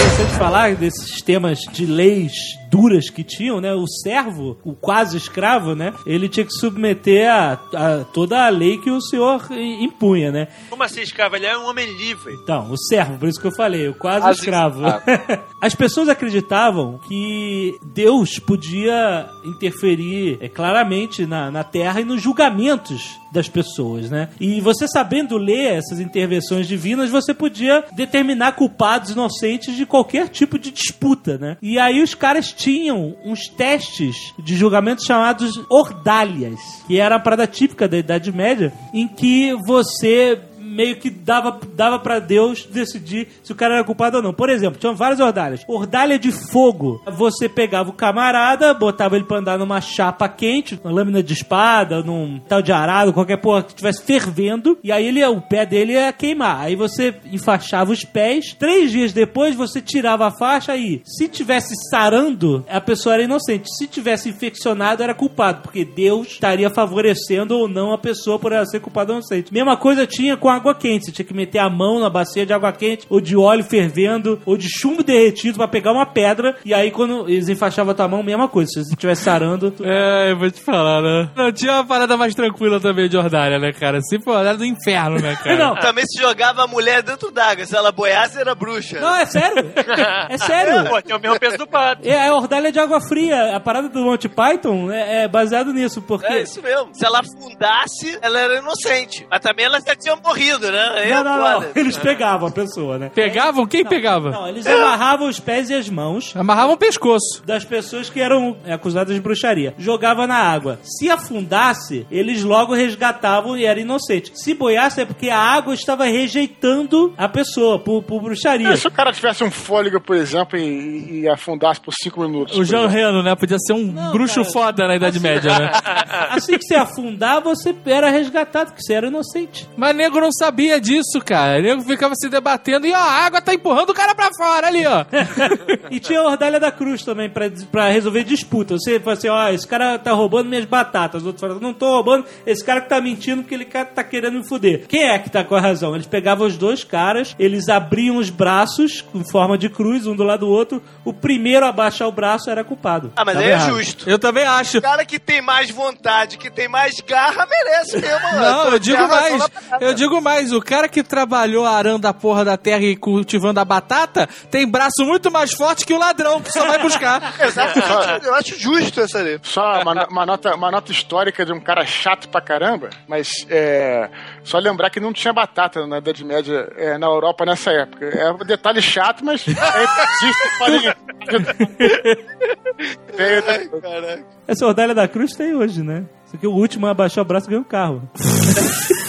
Interessante falar desses sistemas de leis duras que tinham, né? O servo, o quase escravo, né? Ele tinha que submeter a, a toda a lei que o senhor impunha, né? Como assim, escravo? Ele é um homem livre. Então, o servo, por isso que eu falei, o quase Quase escravo. As pessoas acreditavam que Deus podia interferir é, claramente na, na terra e nos julgamentos das pessoas, né? E você sabendo ler essas intervenções divinas, você podia determinar culpados inocentes de qualquer tipo de disputa, né? E aí os caras tinham uns testes de julgamento chamados ordálias, que era a parada típica da Idade Média, em que você meio que dava, dava para Deus decidir se o cara era culpado ou não. Por exemplo, tinham várias ordalhas. Ordalha de fogo. Você pegava o camarada, botava ele pra andar numa chapa quente, uma lâmina de espada, num tal de arado, qualquer porra que estivesse fervendo, e aí ele, o pé dele ia queimar. Aí você enfaixava os pés. Três dias depois, você tirava a faixa e, se tivesse sarando, a pessoa era inocente. Se tivesse infeccionado, era culpado, porque Deus estaria favorecendo ou não a pessoa por ela ser culpada ou inocente. Mesma coisa tinha com água quente. Você tinha que meter a mão na bacia de água quente, ou de óleo fervendo, ou de chumbo derretido pra pegar uma pedra. E aí, quando eles enfaixavam a tua mão, mesma coisa. Se você estivesse sarando, tu- É, eu vou te falar, né? Não, tinha uma parada mais tranquila também de Ordália, né, cara? Se for Ordália do inferno, né, cara? Não. Também se jogava a mulher dentro d'água. Se ela boiasse, era bruxa. Não, é sério. É sério. Pô, tem o mesmo peso do pato. É a ordalha de água fria. A parada do Monty Python é, é baseado nisso, porque... É isso mesmo. Se ela afundasse, ela era inocente. Mas também ela já tinha morrido, né? Não, é não, não. foda. Eles pegavam a pessoa, né? Pegavam? Quem pegava? Não, eles amarravam os pés e as mãos Amarravam o pescoço. das pessoas que eram é, acusadas de bruxaria. Jogava na água. Se afundasse, eles logo resgatavam e era inocente. Se boiasse é porque a água estava rejeitando a pessoa por, por bruxaria. E se o cara tivesse um fôlego, por exemplo, e, e afundasse por cinco minutos? O Jean exemplo? Reno, né? Podia ser um Não, bruxo cara. foda na Idade Média, né? Assim que você afundar, você era resgatado, porque você era inocente. Mas nego não sabia disso, cara. Nego ficava se debatendo e ó, a água tá empurrando o cara pra fora ali, ó. E tinha a Ordalha da Cruz também pra, pra resolver disputa. Você fala assim, ó, esse cara tá roubando minhas batatas. Os outros falam, não tô roubando, esse cara que tá mentindo porque ele tá querendo me fuder. Quem é que tá com a razão? Eles pegavam os dois caras, eles abriam os braços com forma de cruz, um do lado do outro. O primeiro a baixar o braço era culpado. Ah, mas aí é justo. Eu também acho. O cara que tem mais vontade, que tem mais garra, merece mesmo. Não, eu digo mais. Eu digo mais. Mas o cara que trabalhou arando a porra da terra e cultivando a batata tem braço muito mais forte que o ladrão que só vai buscar. Exatamente. Eu acho justo essa ali. Só uma, uma nota, uma nota histórica de um cara chato pra caramba, mas é, só lembrar que não tinha batata na Idade Média é, na Europa nessa época. É um detalhe chato, mas é, tem- Caraca. Essa Ordália da Cruz tem hoje, né? Só que o último abaixou o braço e ganhou um carro.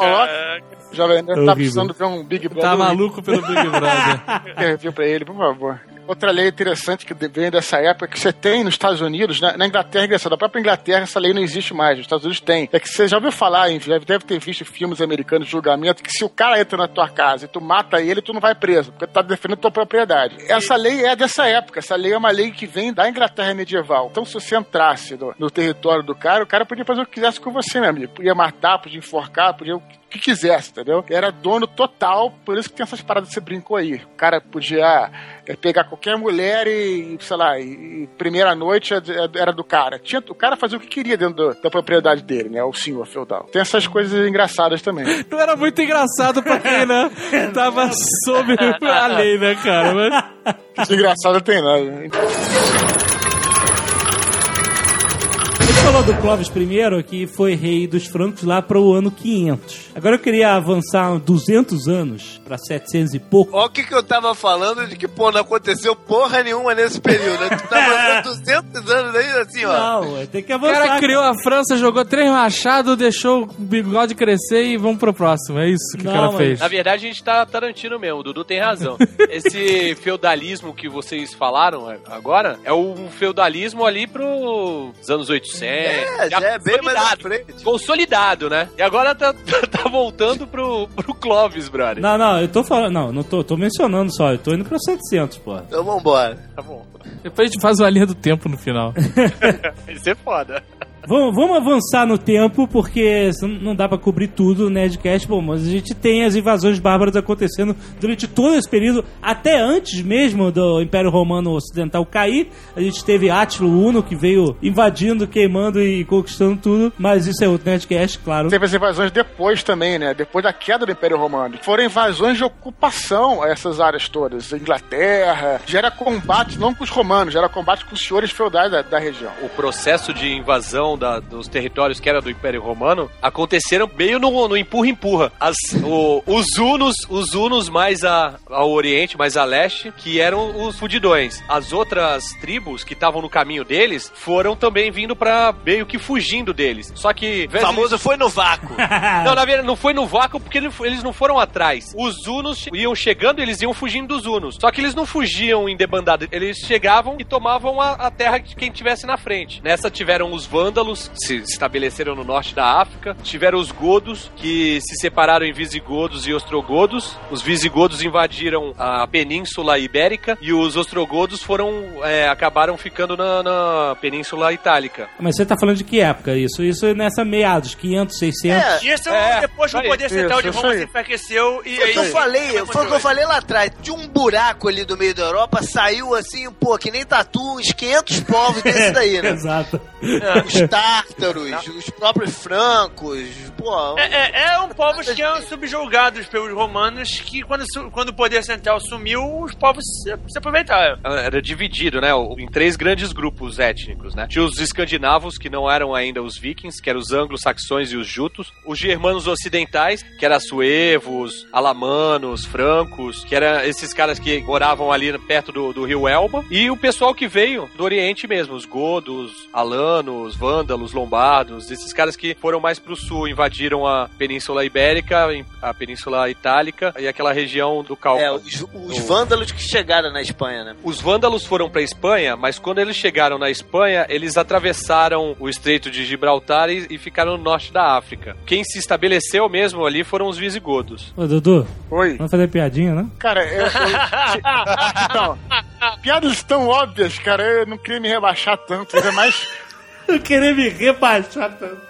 Coloca. Jovem Nerd tá Horrível. precisando ver um Big Brother. Tá maluco pelo Big Brother. Review pra ele, por favor. Outra lei interessante que vem dessa época que você tem nos Estados Unidos, na, na Inglaterra, engraçado, na própria Inglaterra essa lei não existe mais, nos Estados Unidos tem. É que você já ouviu falar, em, deve deve ter visto filmes americanos de julgamento, que se o cara entra na tua casa e tu mata ele, tu não vai preso, porque tu tá defendendo tua propriedade. Essa lei é dessa época, essa lei é uma lei que vem da Inglaterra medieval. Então se você entrasse no, no território do cara, o cara podia fazer o que quisesse com você, meu amigo. Podia matar, podia enforcar, podia que quisesse, entendeu? Era dono total, por isso que tem essas paradas que você brincou aí. O cara podia é, pegar qualquer mulher e, sei lá, e, primeira noite é- era do cara. Tinha, o cara fazia o que queria dentro do- da propriedade dele, né? O senhor feudal. Tem essas coisas engraçadas também. Não era muito engraçado pra quem, né? Tava sob a lei, né, cara? Mas... Que engraçado tem nada. né? Falou do Clovis I, que foi rei dos francos lá para o ano 500. Agora eu queria avançar 200 anos, para 700 e pouco. Olha o que, que eu tava falando de que, pô, não aconteceu porra nenhuma nesse período, né? Tu tá mandando 200 anos aí, assim, ó. Não, tem que O avançar. cara criou a França, jogou três machados, deixou o bigode crescer e vamos pro próximo. É isso que Não, o cara mas- fez. Na verdade, a gente tá Tarantino mesmo, o Dudu tem razão. Esse feudalismo que vocês falaram agora é um feudalismo ali pros anos 800. É, já é bem mais à frente. Consolidado, né? E agora tá, tá voltando pro, pro Clovis, brother. Não, não, eu tô falando. Não, não tô, tô mencionando só. Eu tô indo pra 700, pô. Então vambora. Tá bom. Depois a gente faz uma linha do tempo no final. Isso é foda. Vamos, vamos avançar no tempo, porque não dá pra cobrir tudo no Nerdcast. Bom, mas a gente tem as invasões bárbaras acontecendo durante todo esse período, até antes mesmo do Império Romano Ocidental cair. A gente teve Átilo Uno, que veio invadindo, queimando e conquistando tudo. Mas isso é outro Nerdcast, claro. Teve as invasões depois também, né? Depois da queda do Império Romano. Foram invasões de ocupação a essas áreas todas. Inglaterra. Gera combate não com os romanos, gera combate com os senhores feudais da, da região. O processo de invasão da- dos territórios que era do Império Romano aconteceram meio no, no empurra-empurra. Os Hunos, os Hunos mais a- ao oriente, mais a leste, que eram os fudidões. As outras tribos que estavam no caminho deles foram também vindo pra meio que fugindo deles. Só que... O famoso foi no vácuo. Não, na verdade, não foi no vácuo porque ele- eles não foram atrás. Os Hunos iam chegando, eles iam fugindo dos Hunos. Só que eles não fugiam em debandada. Eles chegavam e tomavam a, a terra de quem tivesse na frente. Nessa tiveram os Vândalos, que se estabeleceram no norte da África. Tiveram os Godos, que se separaram em Visigodos e Ostrogodos. Os Visigodos invadiram a Península Ibérica e os Ostrogodos foram é, acabaram ficando na, na Península Itálica. Mas você tá falando de que época isso? Isso é nessa meados, 500, 600. É, Isso É, depois que o aí. poder central de Roma se enfraqueceu e Foi o aí. que eu falei, foi o que eu falei lá atrás. De um buraco ali do meio da Europa, saiu assim, pô, que nem tatu, uns 500 povos desse daí, né? Exato. Os tártaros, os próprios francos, pô. É, é, eram povos que eram subjugados pelos romanos que quando, quando o poder central sumiu, os povos se, se aproveitaram. era dividido, né, em três grandes grupos étnicos, né? Tinha os escandinavos, que não eram ainda os vikings, que eram os anglo-saxões e os jutos. Os germanos ocidentais, que eram suevos, alamanos, francos, que eram esses caras que moravam ali perto do, do rio Elba. E o pessoal que veio do Oriente mesmo, os godos, alanos, vândalos, lombardos, esses caras que foram mais pro sul, invadiram a Península Ibérica, a Península Itálica e aquela região do Cáucaso. É, os, os vândalos que chegaram na Espanha, né? Os vândalos foram para Espanha, mas quando eles chegaram na Espanha, eles atravessaram o Estreito de Gibraltar e, e ficaram no norte da África. Quem se estabeleceu mesmo ali foram os visigodos. Ô, Dudu, Oi. vamos fazer piadinha, né? Cara, eu, eu- então, piadas tão óbvias, cara, eu não queria me rebaixar tanto, ainda mais. Eu querer me rebaixar tanto.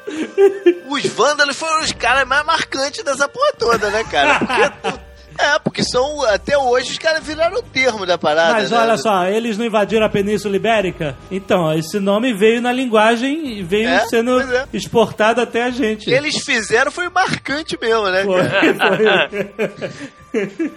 Os vândalos foram os caras mais marcantes dessa porra toda, né, cara? Porque É, porque são, até hoje, os caras viraram o termo da parada. Mas né? olha só, eles não invadiram a Península Ibérica? Então, esse nome veio na linguagem e veio É, sendo é. exportado até a gente. Eles fizeram foi marcante mesmo, né? Foi, foi.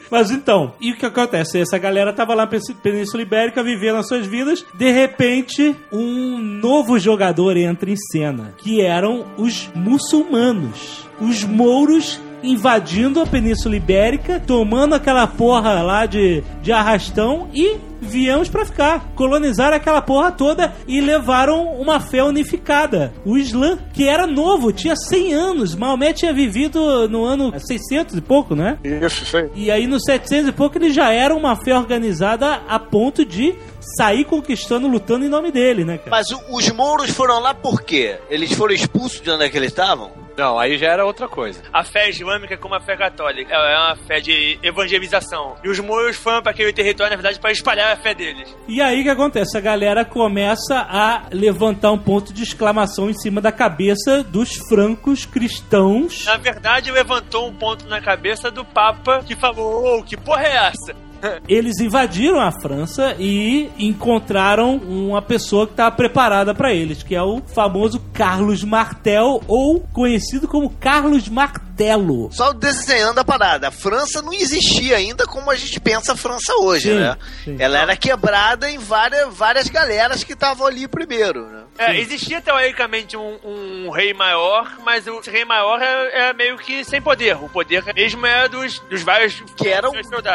Mas então, e o que acontece? Essa galera tava lá na Pen- Península Ibérica vivendo as suas vidas. De repente, um novo jogador entra em cena, que eram os muçulmanos. Os mouros invadindo a Península Ibérica, tomando aquela porra lá de, de arrastão e viemos pra ficar. Colonizaram aquela porra toda e levaram uma fé unificada. O Islã, que era novo, tinha 100 anos. Maomé tinha vivido no ano 600 e pouco, né? Isso, isso aí. E aí, nos 700 e pouco, ele já era uma fé organizada a ponto de sair conquistando, lutando em nome dele, né, cara? Mas os mouros foram lá por quê? Eles foram expulsos de onde é que eles estavam? Não, aí já era outra coisa. A fé islâmica é como a fé católica. Ela é uma fé de evangelização. E os mouros foram para aquele território, na verdade, para espalhar a fé deles. E aí o que acontece? A galera começa a levantar um ponto de exclamação em cima da cabeça dos francos cristãos. Na verdade, levantou um ponto na cabeça do Papa que falou: oh, que porra é essa? Eles invadiram a França e encontraram uma pessoa que estava preparada para eles, que é o famoso Carlos Martel, ou conhecido como Carlos Martelo. Só desenhando a parada. A França não existia ainda como a gente pensa a França hoje, Sim, né? sim. Ela era quebrada em várias, várias galeras que estavam ali primeiro, né? É, existia teoricamente um, um rei maior, mas o rei maior é, é meio que sem poder. O poder mesmo é dos, dos vários Que eram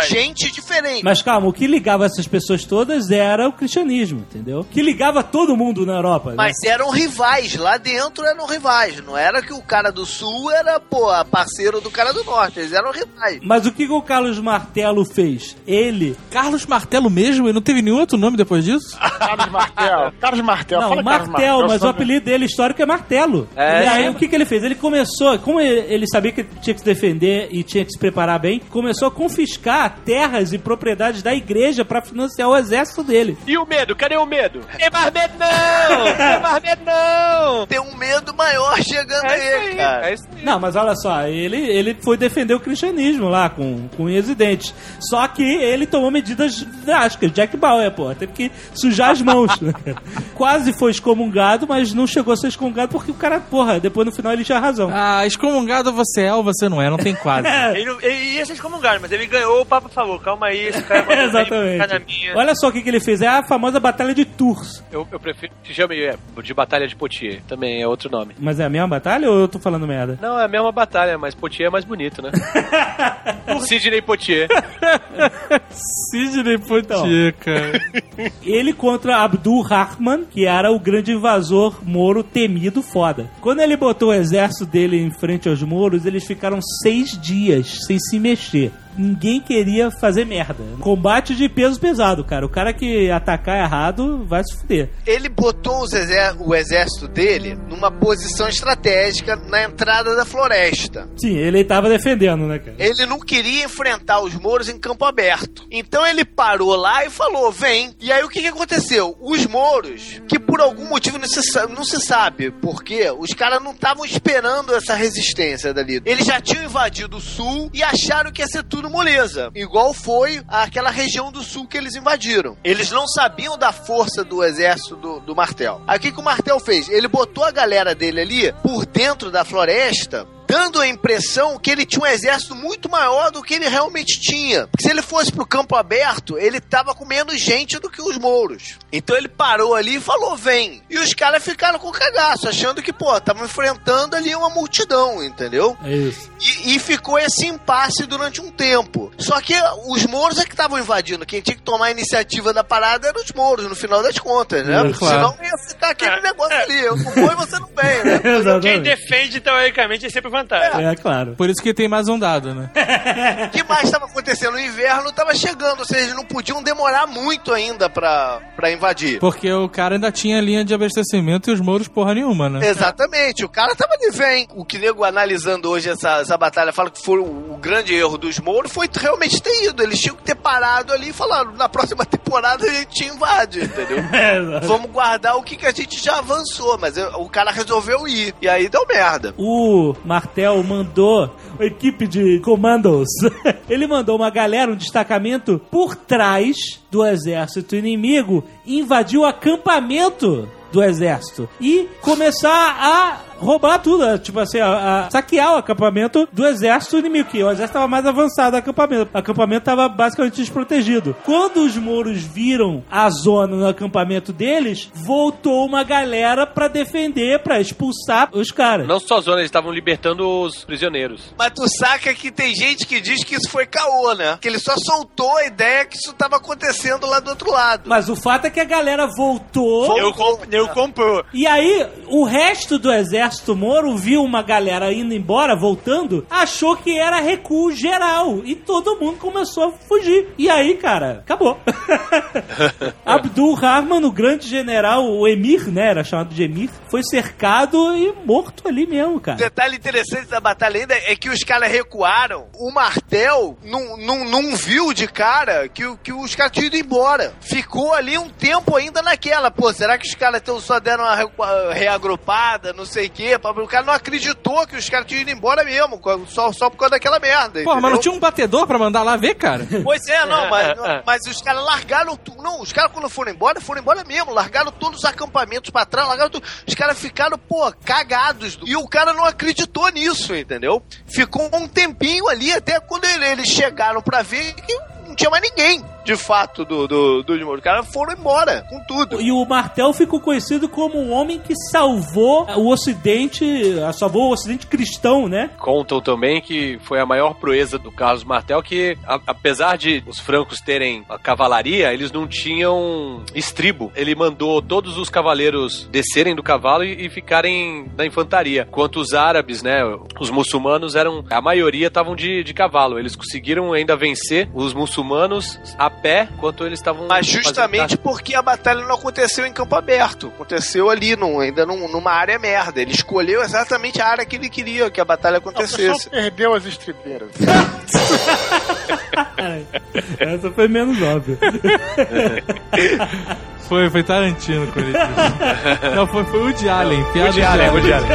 gente diferente. Mas calma, o que ligava essas pessoas todas era o cristianismo, entendeu? Que ligava todo mundo na Europa. né? Mas eram rivais, lá dentro eram rivais. Não era que o cara do sul era, pô, parceiro do cara do norte. Eles eram rivais. Mas o que, que o Carlos Martelo fez? Ele. Carlos Martelo mesmo? E não teve nenhum outro nome depois disso? Carlos Martel. Carlos Martel. Não, Fala Carlos Martel, mas o apelido dele histórico é Martelo. É. e aí o que, que ele fez? Ele começou, como ele, ele sabia que tinha que se defender e tinha que se preparar bem, começou a confiscar terras e propriedades da igreja pra financiar o exército dele. E o medo? Cadê o medo? Tem mais medo não! Tem mais medo não! Tem um medo maior chegando É aí, aí, cara. é isso aí. Não, mas olha só, ele, ele foi defender o cristianismo lá com, com unhas e dentes. Só que ele tomou medidas drásticas. Jack Bauer, pô, teve que sujar as mãos. né? Quase foi excomungado, mas não chegou a ser excomungado porque o cara, porra, depois no final ele tinha razão. Ah, excomungado você é ou você não é, não tem quase. Ele, não- ele ia ser excomungado, mas ele ganhou, o Papa falou: calma aí, vai Exatamente. na minha. Olha só o que, que ele fez. É a famosa Batalha de Tours. Eu, eu prefiro que chame é, de Batalha de Poitiers. Também é outro nome. Mas é a mesma batalha ou eu tô falando merda? Não, é a mesma batalha, mas Poitiers é mais bonito, né? Sidney Poitiers. Sidney Poitier, cara. Ele contra Abdul Rahman, que era o grande invasor moro temido foda. Quando ele botou o exército dele em frente aos moros, eles ficaram seis dias sem se mexer. Ninguém queria fazer merda. Combate de peso pesado, cara. O cara que atacar errado vai se fuder. Ele botou os exé- o exército dele numa posição estratégica na entrada da floresta. Sim, ele tava defendendo, né, cara? Ele não queria enfrentar os mouros em campo aberto. Então ele parou lá e falou: vem. E aí o que, que aconteceu? Os mouros, que por algum motivo não se, sa- não se sabe por quê, os caras não estavam esperando essa resistência dali. Eles já tinham invadido o sul e acharam que ia ser tudo moleza. Igual foi aquela região do sul que eles invadiram. Eles não sabiam da força do exército do, do Martel. Aí o que, que o Martel fez? Ele botou a galera dele ali por dentro da floresta dando a impressão que ele tinha um exército muito maior do que ele realmente tinha. Porque se ele fosse pro campo aberto, ele tava com menos gente do que os mouros. Então ele parou ali e falou: vem. E os caras ficaram com cagaço, achando que, pô, estavam enfrentando ali uma multidão, entendeu? É isso. E, e ficou esse impasse durante um tempo. Só que os mouros é que estavam invadindo. Quem tinha que tomar a iniciativa da parada eram os mouros, no final das contas, né? É, Porque claro. Senão ia ficar aquele negócio ali. Eu não vou e você não vem, né? Quem defende, teoricamente, é sempre vantagem. É, claro. Por isso que tem mais um dado, né? O que mais estava acontecendo? O inverno estava chegando, ou seja, eles não podiam demorar muito ainda pra, pra invadir. Porque o cara ainda tinha linha de abastecimento e os mouros porra nenhuma, né? Exatamente, o cara tava de vem. O que nego analisando hoje essa, essa batalha fala que foi o, o grande erro dos Mouros foi realmente ter ido. Eles tinham que ter parado ali e falaram: na próxima temporada a gente invade, entendeu? É. Vamos guardar o que, que a gente já avançou, mas eh, o cara resolveu ir. E aí deu merda. O Martel mandou equipe de comandos. Ele mandou uma galera, um destacamento por trás do exército inimigo, invadir o acampamento do exército e começar a roubar tudo, né? tipo assim, a, a saquear o acampamento do exército inimigo, que o exército estava mais avançado do acampamento. O acampamento estava basicamente desprotegido. Quando os mouros viram a zona no acampamento deles, voltou uma galera pra defender, pra expulsar os caras. Não só zona, eles estavam libertando os prisioneiros. Mas tu saca que tem gente que diz que isso foi caô, né? Que ele só soltou a ideia que isso tava acontecendo lá do outro lado. Mas o fato é que a galera voltou. Eu, comp eu comprou. E aí, o resto do exército Moro viu uma galera indo embora, voltando, achou que era recuo geral. E todo mundo começou a fugir. E aí, cara, acabou. Abdul Rahman, o grande general, o Emir, né? Era chamado de Emir, foi cercado e morto ali mesmo, cara. detalhe interessante da batalha ainda é que os caras recuaram. O Martel não, não, não viu de cara que, que os caras tinham ido embora. Ficou ali um tempo ainda naquela. Pô, será que os caras tão- só deram uma recua- reagrupada, não sei o quê? O cara não acreditou que os caras tinham ido embora mesmo, só, só por causa daquela merda. Pô, mas não tinha um batedor pra mandar lá ver, cara? Pois é, não, mas, mas os caras largaram tudo. Não, os caras quando foram embora, foram embora mesmo. Largaram todos os acampamentos pra trás, largaram tudo. Os caras ficaram, pô, cagados. E o cara não acreditou nisso, entendeu? Ficou um tempinho ali, até quando ele- eles chegaram pra ver que não tinha mais ninguém, de fato, do, do, dos Os caras foram embora com tudo. E o Martel ficou conhecido como um homem que salvou o Ocidente, salvou o Ocidente cristão, né? Contam também que foi a maior proeza do Carlos Martel, que a- apesar de os francos terem a cavalaria, eles não tinham estribo. Ele mandou todos os cavaleiros descerem do cavalo e, e ficarem na infantaria. Enquanto os árabes, né, os muçulmanos eram, a maioria estavam de, de cavalo. Eles conseguiram ainda vencer os muçulmanos a pé, enquanto eles estavam... Mas fazendo- justamente porque a batalha não aconteceu em campo aberto. Aconteceu ali, num, ainda num- numa área merda. Ele escolheu exatamente a área que ele queria que a batalha O acontecesse. perdeu as estribeiras. Essa foi menos óbvia. Foi, foi Tarantino quando ele disse. Não, foi, foi o de Allen. Piada Woody Allen, Woody Allen.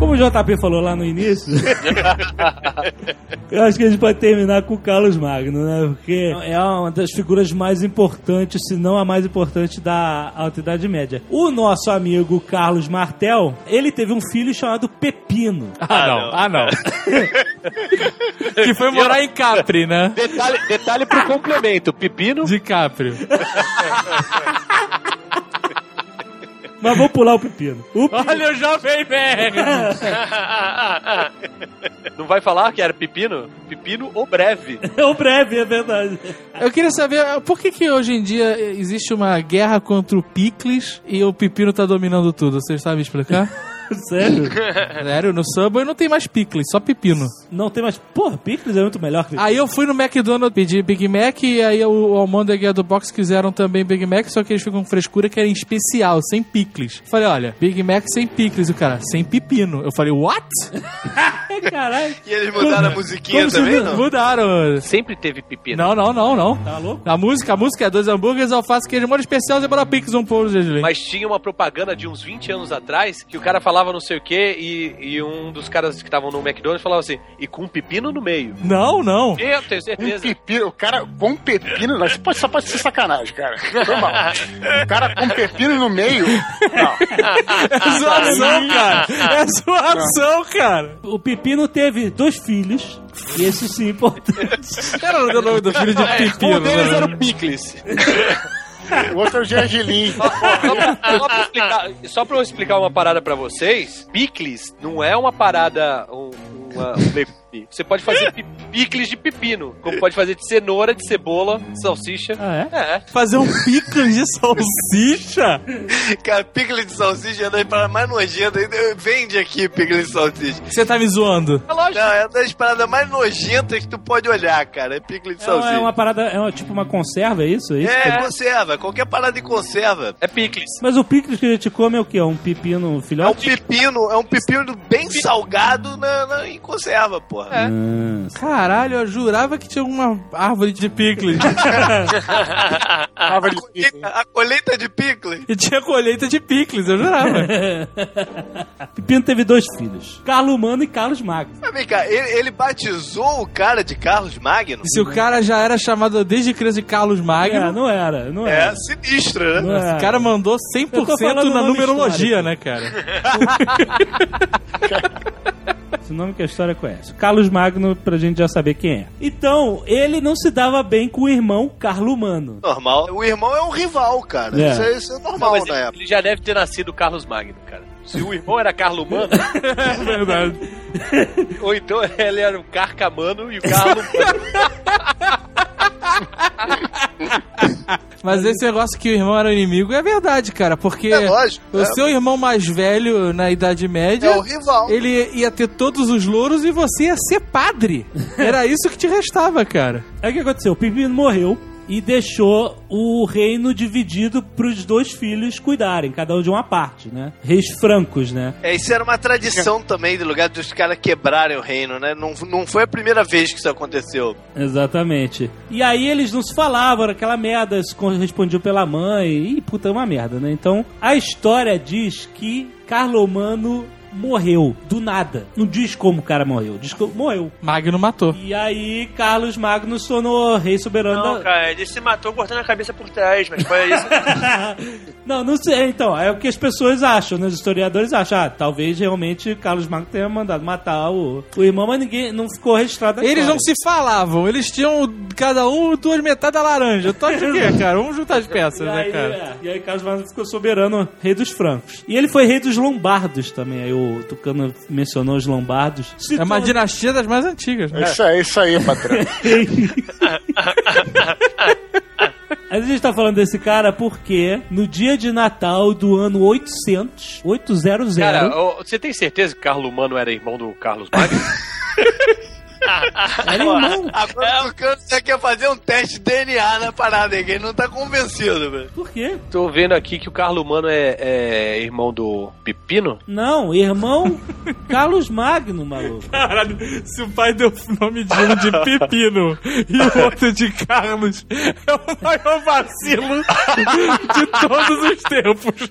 Como o JP falou lá no início, eu acho que a gente pode terminar com o Carlos Magno, né? Porque é uma das figuras mais importantes, se não a mais importante da Alta Idade Média. O nosso amigo Carlos Martel, ele teve um filho chamado Pepino. Ah, não. Ah, não. que foi morar em Capri, né? Detalhe, detalhe pro complemento, pepino... De Capri. Mas vou pular o Pepino. O Pe- Olha o Jovem Nerd! Não vai falar que era pepino? Pepino ou breve. é o breve, é verdade. Eu queria saber por que, que hoje em dia existe uma guerra contra o Picles e o Pepino tá dominando tudo. Vocês sabem explicar? Sério? Sério, no Subway não tem mais Picles, só Pepino. Não tem mais. Porra, Picles é muito melhor que Aí eu fui no McDonald's pedir Big Mac e aí o, Almôndega e a do Box quiseram também Big Mac, só que eles ficam com frescura que era em especial, sem picles. Falei, olha, Big Mac sem picles, e o cara, sem pepino. Eu falei, what? Caralho. E eles mudaram a musiquinha Como também, não? mudaram. Sempre teve pepino. Não, não, não, não. Tá louco? A música, a música é dois hambúrgueres, alface, queijo, molho especial, zebra pix, um de gergelim. Mas tinha uma propaganda de uns 20 anos atrás que o cara falava não sei o que e, e um dos caras que estavam no McDonald's falava assim, e com um pepino no meio. Não, não. Eu tenho Um certeza. pepino, o cara com pepino, não, isso pode, só pode ser sacanagem, cara. Foi mal. O cara com pepino no meio. Não. É zoação, cara. É zoação, cara. O Pepino teve dois filhos. E esse sim, importante. Era o nome do filho de pepino. Um deles né? era o Picles. O outro é o gergelim. Só pra, eu explicar uma parada pra vocês, picles não é uma parada, um, uma, um legume. Você pode fazer pi- picles de pepino, como pode fazer de cenoura, de cebola, de salsicha. Ah, é? É. Fazer um picles de salsicha? Cara, picles de salsicha é das paradas mais nojentas. Vende aqui picles de salsicha. Você tá me zoando? É lógico. Não, é das paradas mais nojentas que tu pode olhar, cara. É picles de É uma, salsicha. é uma parada, é uma- tipo uma conserva, é isso? É isso? É, conserva. Qualquer parada de conserva. É picles. Mas o picles que a gente come é o quê? É um pepino É um filhote? pepino, é um pepino bem salgado na, na- em conserva, porra. É. Ah, Caralho, eu jurava que tinha alguma árvore de picles. Árvore A de colheita, a colheita de picles. E tinha colheita de picles, eu jurava. Pepino teve dois filhos, Carlos Humano e Carlos Magno. Mas vem cá, ele, ele batizou o cara de Carlos Magno? Se o cara já era chamado desde criança de Carlos É, Magno, não era, não É era. sinistro, né? Não era. o cara mandou Eu tô 100% falando na numerologia, histórico. né, cara? Esse nome que a história conhece. Carlos Magno, pra gente já saber quem é. Então, ele não se dava bem com o irmão Carlo Humano. Normal. O irmão é um rival, cara. É. Isso, é, isso é Não, normal mas na ele, época. ele já deve ter nascido Carlos Magno, cara. Se o irmão era Carlo Mano, É verdade. ou então ele era o Carcamano e o Carlo Mano. Mas esse negócio que o irmão era inimigo é verdade, cara, porque É lógico. o é, seu irmão mais velho na Idade Média. é o rival. Ele ia ter todos os louros e você ia ser padre. Era isso que te restava, cara. Aí o que aconteceu? O Pepino morreu e deixou o reino dividido pros dois filhos cuidarem, cada um de uma parte, né? Reis francos, né? É, isso era uma tradição também, do lugar dos caras quebrarem o reino, né? Não, não foi a primeira vez que isso aconteceu. Exatamente. E aí eles não se falavam, era aquela merda, se correspondiam pela mãe. Ih, puta, é uma merda, né? Então, a história diz que Carlomano morreu do nada. Não diz como o cara morreu, diz que morreu. Magno matou. E aí Carlos Magno se tornou rei soberano Não, da... cara, ele se matou cortando a cabeça por trás, mas foi isso. não, não sei. Então, é o que as pessoas acham, né? Os historiadores acham. Ah, talvez realmente Carlos Magno tenha mandado matar o, o irmão, mas ninguém não ficou registrado. Eles história. não se falavam, eles tinham cada um duas metades da laranja. Tu acha o quê, cara? Vamos juntar as peças, E né, aí, cara? é, e aí Carlos Magno ficou soberano, rei dos francos. E ele foi rei dos lombardos também. Aí o Tucano mencionou os lombardos. Se É uma dinastia das mais antigas, né? isso aí, é isso aí, patrão. A gente tá falando desse cara porque no dia de Natal do ano 800, 800, Cara, você tem certeza que Carlo Mano era irmão do Carlos Magno? era irmão. Agora o Tucano já quer fazer um teste de DNA na parada que ele não tá convencido, velho. Por quê? Tô vendo aqui que o Carlo Mano é, é irmão do Pepino. Não, irmão Carlos Magno, maluco. Caralho, se o pai deu o nome de um de Pepino e o outro de Carlos, é o maior vacilo de todos os tempos.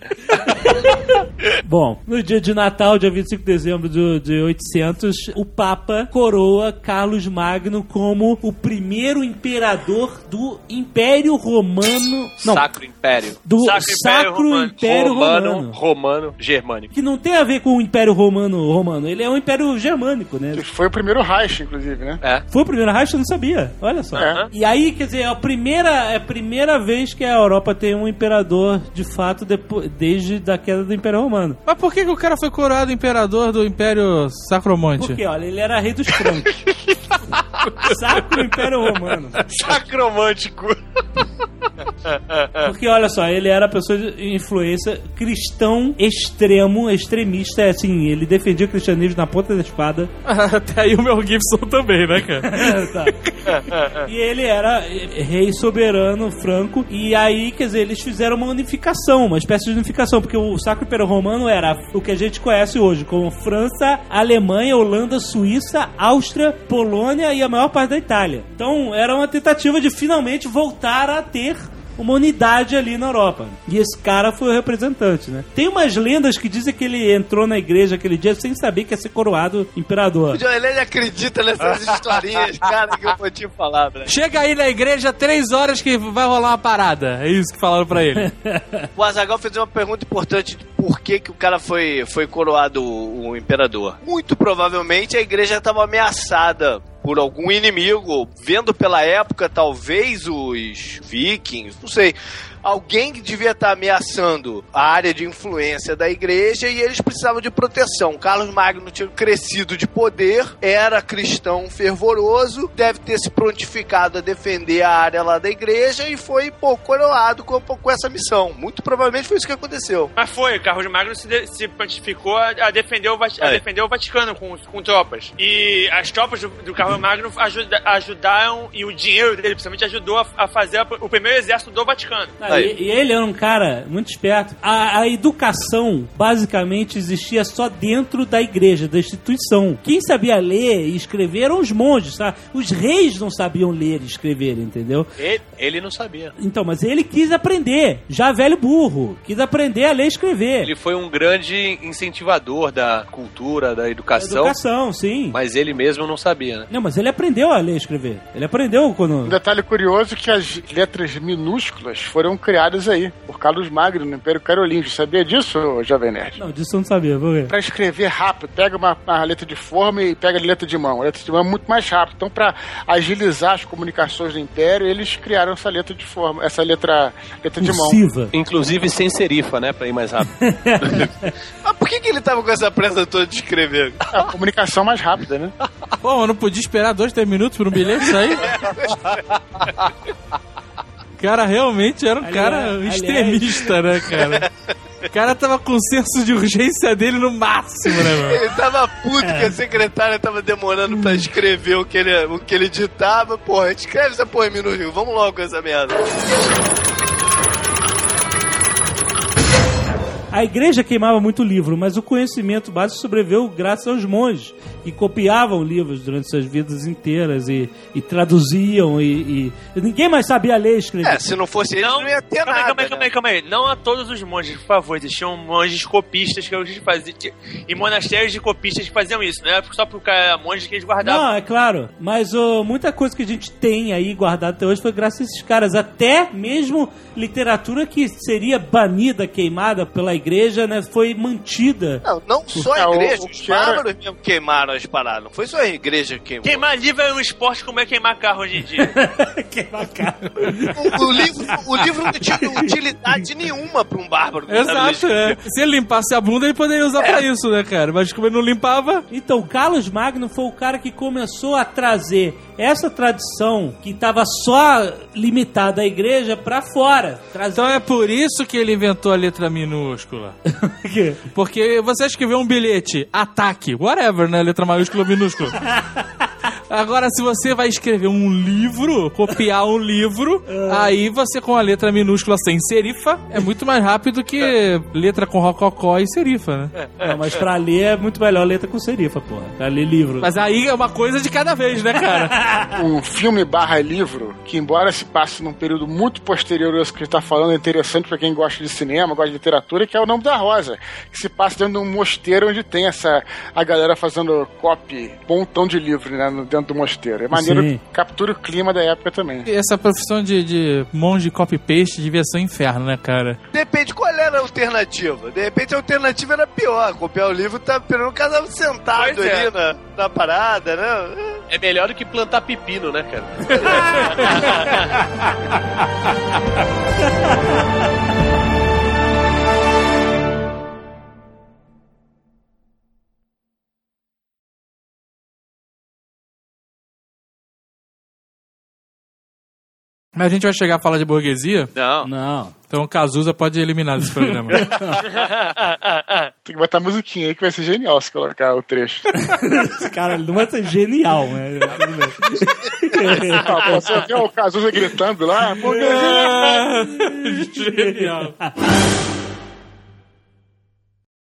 Bom, no dia de Natal, dia 25 de dezembro de, de 800, o Papa coroa Carlos Magno como o primeiro imperador do Império Romano. Não, Sacro Império. do Sacro Sacro, Império Romano. Império romano, Romano. romano, germânico. Que não tem a ver com o Império Romano romano, ele é um Império Germânico, né? Que foi o primeiro Reich, inclusive, né? É. Foi o primeiro Reich, eu não sabia. Olha só. É. E aí, quer dizer, é a primeira, é a primeira vez que a Europa tem um imperador, de fato, depois, desde a queda do Império Romano. Mas por que, que o cara foi coroado imperador do Império Sacromonte? Porque, olha, ele era rei dos francos. Sacro Império Romano. Sacromântico. Porque, olha só, ele era pessoa de influência cristão extremo, extremista, é assim, ele defendia o cristianismo na ponta da espada. Até aí o Mel Gibson também, né, cara? Tá. E ele era rei soberano franco. E aí, quer dizer, eles fizeram uma unificação, uma espécie de unificação, porque o Sacro Império Romano era o que a gente conhece hoje como França, Alemanha, Holanda, Suíça, Áustria, Polônia e a maior parte da Itália. Então, era uma tentativa de finalmente voltar a ter uma unidade ali na Europa. E esse cara foi o representante, né? Tem umas lendas que dizem que ele entrou na igreja aquele dia sem saber que ia ser coroado imperador. O John Lennon acredita nessas historinhas, cara, que eu vou te falar, velho. Chega aí na igreja três horas que vai rolar uma parada. É isso que falaram pra ele. O Azagal fez uma pergunta importante de por que, que o cara foi, foi coroado o, o imperador. Muito provavelmente a igreja estava ameaçada por algum inimigo, vendo pela época, talvez os vikings, não sei. Alguém que devia estar ameaçando a área de influência da igreja e eles precisavam de proteção. Carlos Magno tinha crescido de poder, era cristão fervoroso, deve ter se prontificado a defender a área lá da igreja e foi, pô, coroado com, com essa missão. Muito provavelmente foi isso que aconteceu. Mas foi, o Carlos Magno se, de- se prontificou a, a defender o, a É. defender o Vaticano com, com tropas. E as tropas do, do Carlos Magno ajuda- ajudaram, e o dinheiro dele, principalmente, ajudou a, a fazer a- o primeiro exército do Vaticano. Ah, Aí. e, e ele era um cara muito esperto. A, a educação, basicamente, existia só dentro da igreja, da instituição. Quem sabia ler e escrever eram os monges, tá? Os reis não sabiam ler e escrever, entendeu? Ele, ele não sabia. Então, mas ele quis aprender, já velho burro, quis aprender a ler e escrever. Ele foi um grande incentivador da cultura, da educação, Educação, sim. mas ele mesmo não sabia, né? Não, mas ele aprendeu a ler e escrever. Ele aprendeu quando. Um detalhe curioso é que as letras minúsculas foram criadas aí, por Carlos Magno, no Império Carolíngio. Sabia disso, Jovem Nerd? Não, disso eu não sabia, por quê? Pra escrever rápido, pega uma, uma letra de forma e pega a letra de mão. A letra de mão é muito mais rápido. Então, pra agilizar as comunicações do Império, eles criaram essa letra de forma, essa letra, letra de mão. Inclusive sem serifa, né? Pra ir mais rápido. Mas por que, que ele tava com essa pressa toda de escrever? É a comunicação mais rápida, né? Pô, eu não podia esperar dois, três minutos por um bilhete sair? O cara realmente era um Aliás- cara aliás- extremista, né, cara? O cara tava com o senso de urgência dele no máximo, né, meu? Ele tava puto que a secretária tava demorando pra escrever o que ele, o que ele ditava. Porra, escreve essa porra em minúsculo, vamos logo com essa merda. A igreja queimava muito livro, mas o conhecimento básico sobreviveu graças aos monges, que copiavam livros durante suas vidas inteiras e, e traduziam e, e- Ninguém mais sabia ler e escrever. É, se não fosse não, Não, ia ter calma aí, nada. calma aí, calma aí, calma aí. Não a todos os monges, por favor. Existiam monges copistas que a gente fazia. E monastérios de copistas que faziam isso, não era só pro cara monge que eles guardavam. Não, é claro. Mas ô, muita coisa que a gente tem aí guardada até hoje foi graças a esses caras. Até mesmo literatura que seria banida, queimada pela igreja, né? Foi mantida. Não, não só É, a igreja, os bárbaros mesmo queimaram as paradas. Não foi só a igreja que queimou. Queimar livro é um esporte como é queimar carro hoje em dia. Queimar carro. O, o livro, o livro não tinha utilidade nenhuma pra um bárbaro. sabe Exato, é. Se ele limpasse a bunda, ele poderia usar pra isso, né, cara? Mas como ele não limpava, Então, Carlos Magno foi o cara que começou a trazer essa tradição que estava só limitada à igreja pra fora. Então é por isso que ele inventou a letra minúscula. Porque você escreveu um bilhete, ataque, whatever, né? Letra maiúscula ou minúscula. Agora, se você vai escrever um livro, copiar um livro, aí você com a letra minúscula sem serifa é muito mais rápido que letra com rococó e serifa, né? Não, mas pra ler é muito melhor letra com serifa, porra. Pra ler livro. Mas aí é uma coisa de cada vez, né, cara? um filme barra livro, que embora se passe num período muito posterior a isso que a gente tá falando, é interessante pra quem gosta de cinema, gosta de literatura, que é o Nome da Rosa, que se passa dentro de um mosteiro onde tem essa a galera fazendo copy, pontão de livro, né, no- dentro do mosteiro. É maneiro Sim. que captura o clima da época também. E Essa profissão de, de monge copy-paste devia ser um inferno, né, cara? Depende qual era a alternativa. De repente a alternativa era pior. Copiar o livro tá esperando o casal sentado Pois é. ali na, na parada, né? É melhor do que plantar pepino, né, cara? Mas a gente vai chegar a falar de burguesia, Não. Não. então o Cazuza pode eliminar desse programa. Tem que botar musiquinha aí que vai ser genial se colocar o trecho. Esse cara não vai ser genial, né? Ah, você vê o Cazuza gritando lá, pô, Ah, Genial.